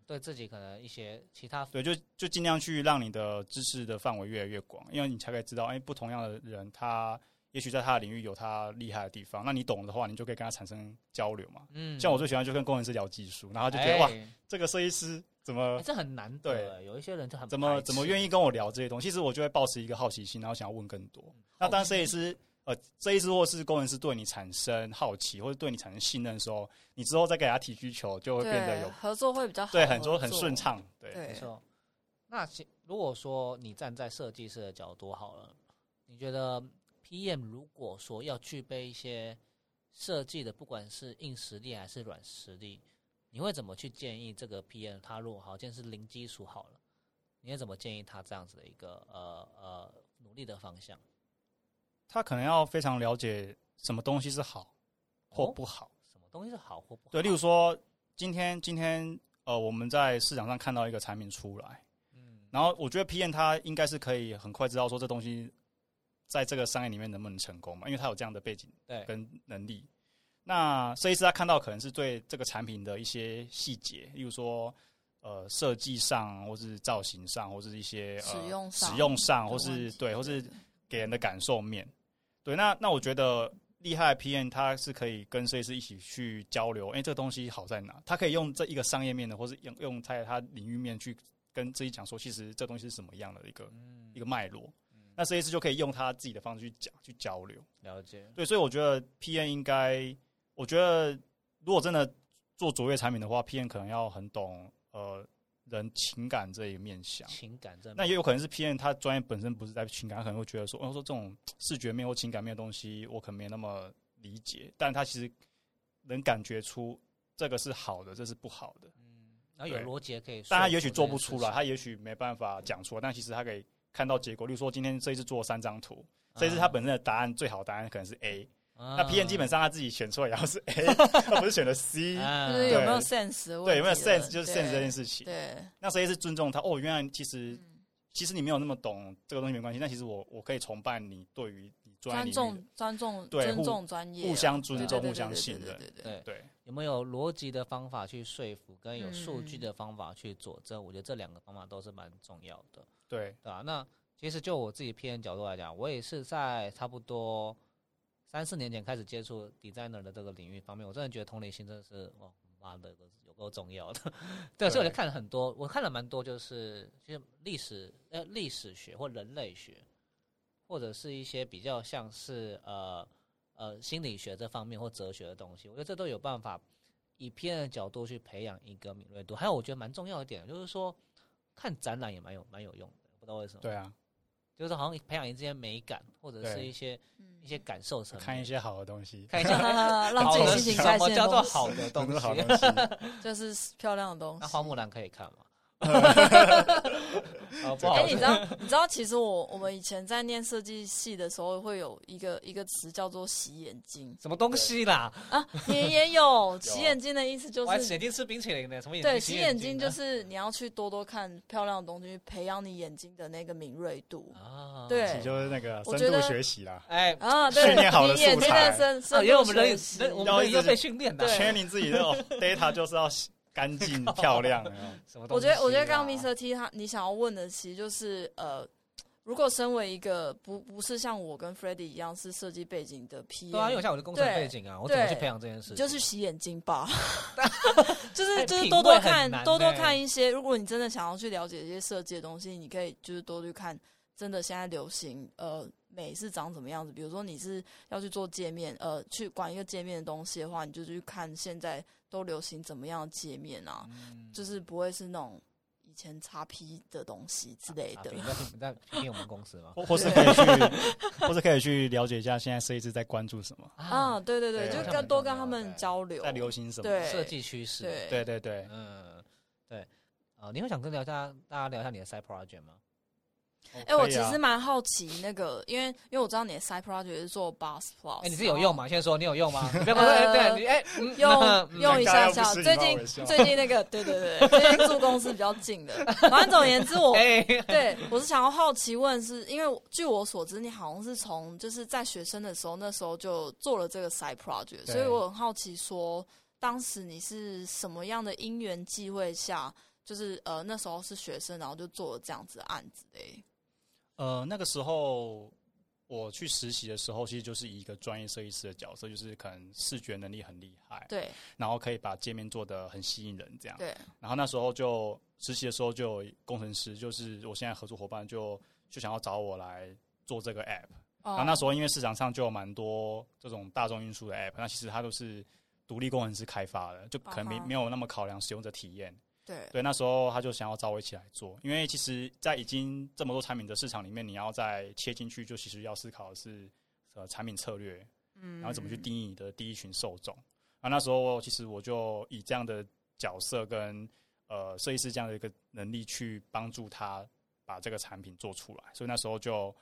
Speaker 2: 对自己可能一些其他
Speaker 4: 对，就就尽量去让你的知识的范围越来越广，因为你才可以知道，哎、不同样的人，他也许在他的领域有他厉害的地方，那你懂的话，你就可以跟他产生交流嘛。
Speaker 2: 嗯
Speaker 4: 像我最喜欢就跟工程师聊技术，然后就觉得、哇，
Speaker 2: 哎
Speaker 4: 这个设计师怎么
Speaker 2: 哎这很难
Speaker 4: 对，
Speaker 2: 有一些人就很
Speaker 4: 怎么怎么愿
Speaker 2: 意
Speaker 4: 意跟我聊这些东西？其实我就会保持一个好奇心，然后想要问更多。那当设计师呃，设计师或是工程师对你产生好奇，或者对你产生信任的时候，你之后再给他提需求，就会变得有
Speaker 3: 合作会比较好，
Speaker 4: 对很多
Speaker 3: 合作
Speaker 4: 很顺。畅。对，
Speaker 3: 对
Speaker 2: 没，错。那其如果说你站在设计师的角度好了，你觉得 PM 如果说要具备一些设计的，不管是硬实力还是软实力，你会怎么去建议这个 PM？他如果好，像是零基础好了，你会怎么建议他这样子的一个呃呃努力的方向？
Speaker 4: 他可能要非常了解什么东西是好或
Speaker 2: 哦
Speaker 4: 不好。
Speaker 2: 什么东西是好或不好？
Speaker 4: 对，例如说今天今天呃我们在市场上看到一个产品出来，
Speaker 2: 嗯，
Speaker 4: 然后我觉得 PM 他应该是可以很快知道说这东西在这个商业里面能不能成功嘛，因为他有这样的背景
Speaker 2: 对，
Speaker 4: 跟能力。那设计师他看到可能是对这个产品的一些细节，例如说呃设计上，或是造型上，或是一些、呃、
Speaker 3: 使用上
Speaker 4: 使用上，或是对，或是给人的感受面。对，那那我觉得厉害的 PM 他是可以跟设计师一起去交流，哎、这个东西好在哪？他可以用这一个商业面的，或是用用在他领域面去跟自己讲说，其实这东西是什么样的一个
Speaker 2: 嗯
Speaker 4: 一个脉络。那设计师就可以用他自己的方式去讲去交流。
Speaker 2: 了解，
Speaker 4: 对，所以我觉得 P N 应该，我觉得如果真的做卓越产品的话，P N 可能要很懂呃人情感这一面向。
Speaker 2: 情感这
Speaker 4: 那也有可能是 P N 他专业本身不是在情感，他可能会觉得说，哦，说这种视觉面或情感面的东西，我可能没那么理解，但他其实能感觉出这个是好的，这是不好的。
Speaker 2: 嗯，然后有
Speaker 4: 对
Speaker 2: 逻辑也可以
Speaker 4: 但他也许做不出来，他也许没办法讲出来，但其实他可以看到结果。例如说，今天这一次做三张图，这一次他本身的答案最好答案可能是 A，、
Speaker 2: 啊
Speaker 4: 那 P N 基本上他自己选出来也要是 A，他不是选了 C。
Speaker 2: 啊。
Speaker 3: 就是有没有 sense
Speaker 4: 对，有没有 sense 就是 sense 这件事情。
Speaker 3: 对，
Speaker 4: 那所以是尊重他，哦，原来其实
Speaker 3: 嗯。
Speaker 4: 其实你没有那么懂这个东西没关系，但其实我我可以崇拜你对于你
Speaker 3: 尊重尊重尊重专业啊，
Speaker 4: 互相尊重互相信任
Speaker 3: 对对
Speaker 2: 有没有逻辑的方法去说服，跟有数据
Speaker 3: 嗯
Speaker 2: 的方法去佐证？我觉得这两个方法都是蛮重要的，
Speaker 4: 对
Speaker 2: 对吧、那其实就我自己偏角度来讲，我也是在差不多三四年前开始接触 designer 的这个领域方面，我真的觉得同理心真的是哇妈的有够重要的。对，所以我就看了很多，我看了蛮多，就是其实历史呃历史学或人类学，或者是一些比较像是呃呃心理学这方面或哲学的东西，我觉得这都有办法以偏的角度去培养一个敏锐度。还有我觉得蛮重要一点，就是说看展览也蛮有蛮有用的，不知道为什么。
Speaker 4: 对啊，
Speaker 2: 就是好像培养一些美感，或者是一些
Speaker 3: 嗯
Speaker 2: 一些感受层面，
Speaker 4: 看一些好的东西，
Speaker 2: 看一下
Speaker 3: 让
Speaker 2: 好的
Speaker 3: 自己心情
Speaker 2: 什么叫做
Speaker 3: 开心的东西
Speaker 2: 好的。东西。
Speaker 3: 就是漂亮的东西。
Speaker 2: 那花木兰可以看吗？哦，不
Speaker 3: 哎、
Speaker 2: 好
Speaker 3: 你知道，你知道，其实我我们以前在念设计系的时候，会有一个一个词叫做洗眼睛。
Speaker 2: 什么东西啦？
Speaker 3: 啊，你也有 洗眼睛的意思就是
Speaker 2: 眼睛吃冰淇淋的，什么眼睛？
Speaker 3: 对，
Speaker 2: 洗
Speaker 3: 洗眼睛就是你要去多多看漂亮的东西，培养你眼睛的那个敏锐度。
Speaker 2: 啊，
Speaker 3: 对。
Speaker 4: 其实就是那个深
Speaker 3: 我觉得
Speaker 4: 度学习啦，
Speaker 2: 哎，
Speaker 3: 啊，对，
Speaker 4: 训练好的
Speaker 3: 你眼睛
Speaker 4: 素材
Speaker 2: 因为我们人
Speaker 3: 度学习。
Speaker 2: 人我们
Speaker 4: 要一直
Speaker 2: 被训练的，
Speaker 3: 对
Speaker 4: 确定自己的哦 data 就是要干净漂亮。
Speaker 2: 什？
Speaker 3: 我觉得，我觉得刚刚 Mr. T 他你想要问的，其实就是呃，如果身为一个不不是像我跟 f r e d d y 一样是设计背景的 P，
Speaker 2: 对啊，因为像我的工程背景啊，我怎么去培养这件事情？
Speaker 3: 就是洗眼睛吧，就是
Speaker 2: 哎
Speaker 3: 就是多多看多多
Speaker 2: 欸
Speaker 3: 看一些，如果你真的想要去了解一些设计的东西，你可以就是多去看真的现在流行呃美是长什么样子。比如说你是要去做界面，呃，去管一个界面的东西的话，你就去看现在都流行怎么样的界面啊，
Speaker 2: 嗯。
Speaker 3: 就是不会是那种以前叉 P 的东西之类的。
Speaker 2: 啊你在评你在批评我们公司吗？
Speaker 4: 或 或是可以去，或是可以去了解一下现在设计师在关注什么，
Speaker 3: 啊，对对对，就跟多跟他们交流，
Speaker 4: 在流行什么。
Speaker 3: 对。
Speaker 2: 设计趋势，
Speaker 3: 对。
Speaker 4: 对对对，
Speaker 2: 嗯，对，啊，你会想跟聊一下大家聊一下你的 side project 吗？
Speaker 3: 哎、我其实蛮好奇那个，因为因为我知道你的 side project 是做 Bus Plus，
Speaker 2: 哎，你是有用吗？现在说你有用吗？你不要
Speaker 3: 呃
Speaker 2: 说，哎对你哎，嗯
Speaker 3: 用
Speaker 2: 嗯
Speaker 3: 用一下下，最近最近那个，对对对，最近住公司比较近的。反正总而言之，我
Speaker 2: 哎，
Speaker 3: 对我是想要好奇问是，因为据我所知，你好像是从就是在学生的时候，那时候就做了这个 side project，所以我很好奇说，当时你是什么样的因缘际会下，就是呃那时候是学生，然后就做了这样子的案子嘞？
Speaker 4: 呃，那个时候我去实习的时候，其实就是一个专业设计师的角色，就是可能视觉能力很厉害，
Speaker 3: 对
Speaker 4: 然后可以把界面做得很吸引人，这样。
Speaker 3: 对，
Speaker 4: 然后那时候就实习的时候，就有工程师，就是我现在合作伙伴就就想要找我来做这个 app。
Speaker 3: 哦
Speaker 4: 然后那时候因为市场上就有蛮多这种大众运输的 app，那其实它都是独立工程师开发的，就可能没没有那么考量使用者体验。
Speaker 3: 对
Speaker 4: 对，那时候他就想要找我一起来做，因为其实，在已经这么多产品的市场里面，你要再切进去，就其实要思考的是呃产品策略，
Speaker 3: 嗯
Speaker 4: 然后怎么去定义你的第一群受众。啊，那时候其实我就以这样的角色跟呃设计师这样的一个能力去帮助他把这个产品做出来，所以那时候就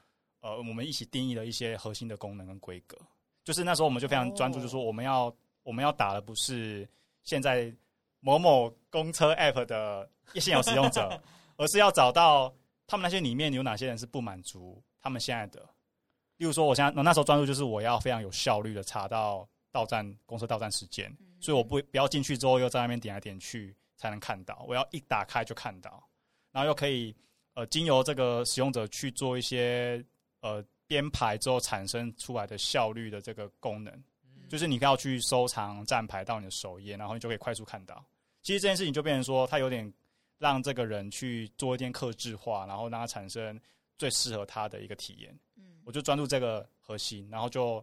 Speaker 4: 呃我们一起定义了一些核心的功能跟规格。就是那时候我们就非常专注，
Speaker 3: 哦
Speaker 4: 就说我们要我们要打的不是现在某某公车 App 的现有使用者，而是要找到他们那些里面有哪些人是不满足他们现在的。例如说，我现在我那时候专注就是我要非常有效率的查到到站公车到站时间，所以我不不要进去之后又在那边点来点去才能看到，我要一打开就看到，然后又可以呃经由这个使用者去做一些呃编排之后产生出来的效率的这个功能，就是你要去收藏站牌到你的首页，然后你就可以快速看到。其实这件事情就变成说，它有点让这个人去做一点克制化，然后让他产生最适合他的一个体验。
Speaker 3: 嗯
Speaker 4: 我就专注这个核心，然后就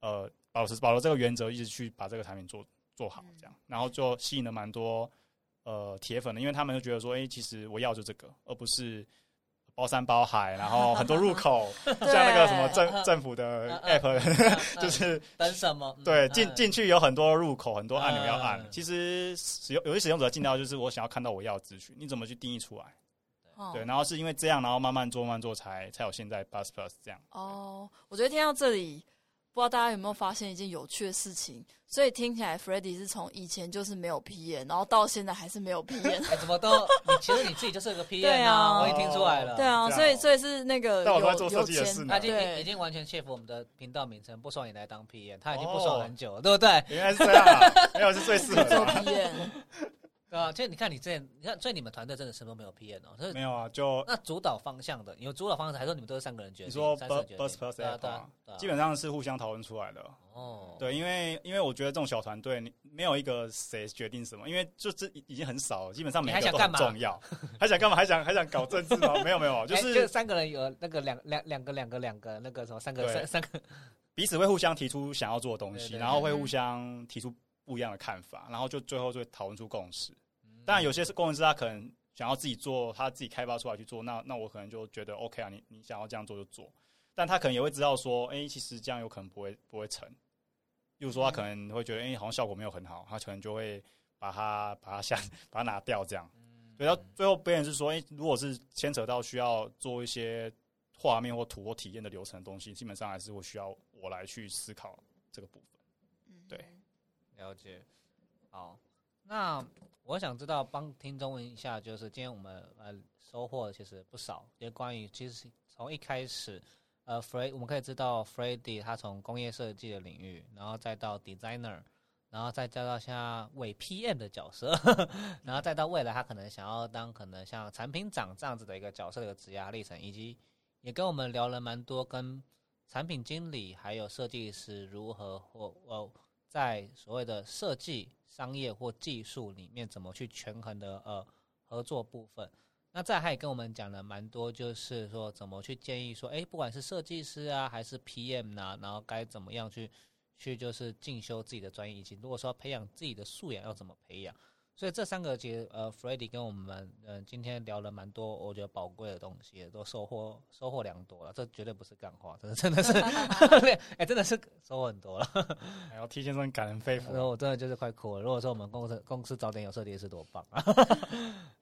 Speaker 4: 呃保持保留这个原则，一直去把这个产品做做好，这样，然后就吸引了蛮多呃铁粉的，因为他们就觉得说，哎、其实我要就这个，而不是包山包海，然后很多入口，像那个什么政政府的 app，就是
Speaker 2: 等什么？嗯
Speaker 4: 对，
Speaker 2: 嗯
Speaker 4: 进进去有很多入口，很多按钮要按。
Speaker 2: 嗯
Speaker 4: 其实使用有些使用者进到就是我想要看到我要的资讯，你怎么去定义出来？
Speaker 3: 哦
Speaker 4: 对，然后是因为这样，然后慢慢做，慢慢做才才有现在 Bus Plus 这样。
Speaker 3: 哦，我觉得听到这里，不知道大家有没有发现一件有趣的事情？所以听起来 f r e d d y 是从以前就是没有 PM，然后到现在还是没有 PM。
Speaker 2: 哎，怎么都你其实你自己就是个 PM
Speaker 3: 对啊
Speaker 2: 我已经听出来了。
Speaker 3: 对啊，所以所以是那个
Speaker 4: 但我在做设计的
Speaker 3: 有钱
Speaker 4: 事
Speaker 2: 他已经已经完全切服我们的频道名称，不爽你来当 PM，他已经
Speaker 4: 哦
Speaker 2: 不爽很久了，对不对？
Speaker 4: 原来是这样啊，没有是最适合的
Speaker 3: 做
Speaker 4: 啊。
Speaker 3: PM。
Speaker 2: 对啊，就你看你之前，你看，所以你们团队真的什么都没有 PM 哦，所以
Speaker 4: 没有啊，就
Speaker 2: 那主导方向的，有主导方向，还是说你们都是三个人决定？
Speaker 4: 你说基本上是互相讨论出来的。
Speaker 2: 哦，
Speaker 4: 对，因为因为我觉得这种小团队，你没有一个谁决定什么，因为就这已已经很少了，基本上每个都
Speaker 2: 你还想干嘛
Speaker 4: 很重要。还想干嘛？还想还想搞政治吗？没有没有，就
Speaker 2: 哎
Speaker 4: 是
Speaker 2: 就三个人有那个两两两个两个两个那个什么三个三三个
Speaker 4: 彼此会互相提出想要做的东西，然后会互相提出不一样的看法，然后就最后就会讨论出共识。当然，有些是工程师他可能想要自己做，他自己开发出来去做，那那我可能就觉得 OK 啊，你你想要这样做就做，但他可能也会知道说，哎、其实这样有可能不会不会成。例如说，他可能会觉得，哎、好像效果没有很好，他可能就会把它把它下把它拿掉这样。所以到最后，别人是说，哎、如果是牵扯到需要做一些画面或图或体验的流程的东西，基本上还是会需要我来去思考这个部分。对
Speaker 2: 了解。好，那我想知道，帮听众问一下，就是今天我们呃收获其实不少，也关于其实从一开始，呃 f r e d 我们可以知道 f r e d d y 他从工业设计的领域，然后再到 designer，然后再再到现在伪 PM 的角色，然后再到未来他可能想要当可能像产品长这样子的一个角色的一个职业历程，以及也跟我们聊了蛮多跟产品经理还有设计师如何或呃在所谓的设计、商业或技术里面怎么去权衡的呃合作部分。那再还也跟我们讲了蛮多，就是说怎么去建议说，哎，不管是设计师啊，还是 PM 呐、然后该怎么样去去就是进修自己的专业，以及如果说培养自己的素养要怎么培养。所以这三个其实呃 f r e d d y 跟我们嗯、呃、今天聊了蛮多，我觉得宝贵的东西，都收获收获良多了。这绝对不是干话，真的真的是 哎、真的是收获很多了。
Speaker 4: 还有 T 先生感人肺腑
Speaker 2: 然，后我真的就是快哭了。如果说我们公司公司早点有设计师多棒啊，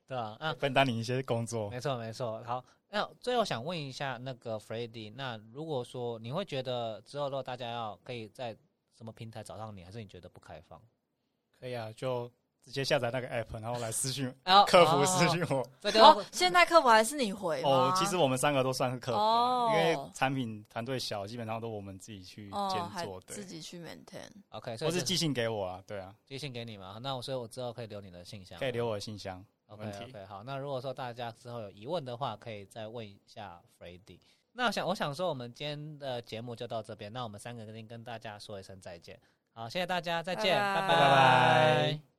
Speaker 2: 对吧、啊？
Speaker 4: 分担你一些工作。
Speaker 2: 没错没错。好，那最后想问一下那个 f r e d d y 那如果说你会觉得之后如果大家要可以在什么平台找上你，还是你觉得不开放？
Speaker 4: 可以啊，就直接下载那个 app，然后来私信
Speaker 2: 然后
Speaker 4: 客服私信我。
Speaker 3: 哦，现在客服还是你回吗？
Speaker 4: 哦，其实我们三个都算是客服因为产品团队小，基本上都我们自己去
Speaker 3: 哦，还
Speaker 4: 兼做，对
Speaker 3: 自，己去 maintain。
Speaker 2: OK，所以是
Speaker 4: 或是寄信给我啊，对啊，
Speaker 2: 寄信给你嘛？那我所以我之后可以留你的信箱，
Speaker 4: 可以留我的信箱
Speaker 2: ，OK。OK，好，那如果说大家之后有疑问的话，可以再问一下 f r e d d y 那想我想说，我们今天的节目就到这边，那我们三个肯定跟大家说一声再见。好，谢谢大家，再见，
Speaker 3: 拜拜
Speaker 2: 拜
Speaker 4: 拜拜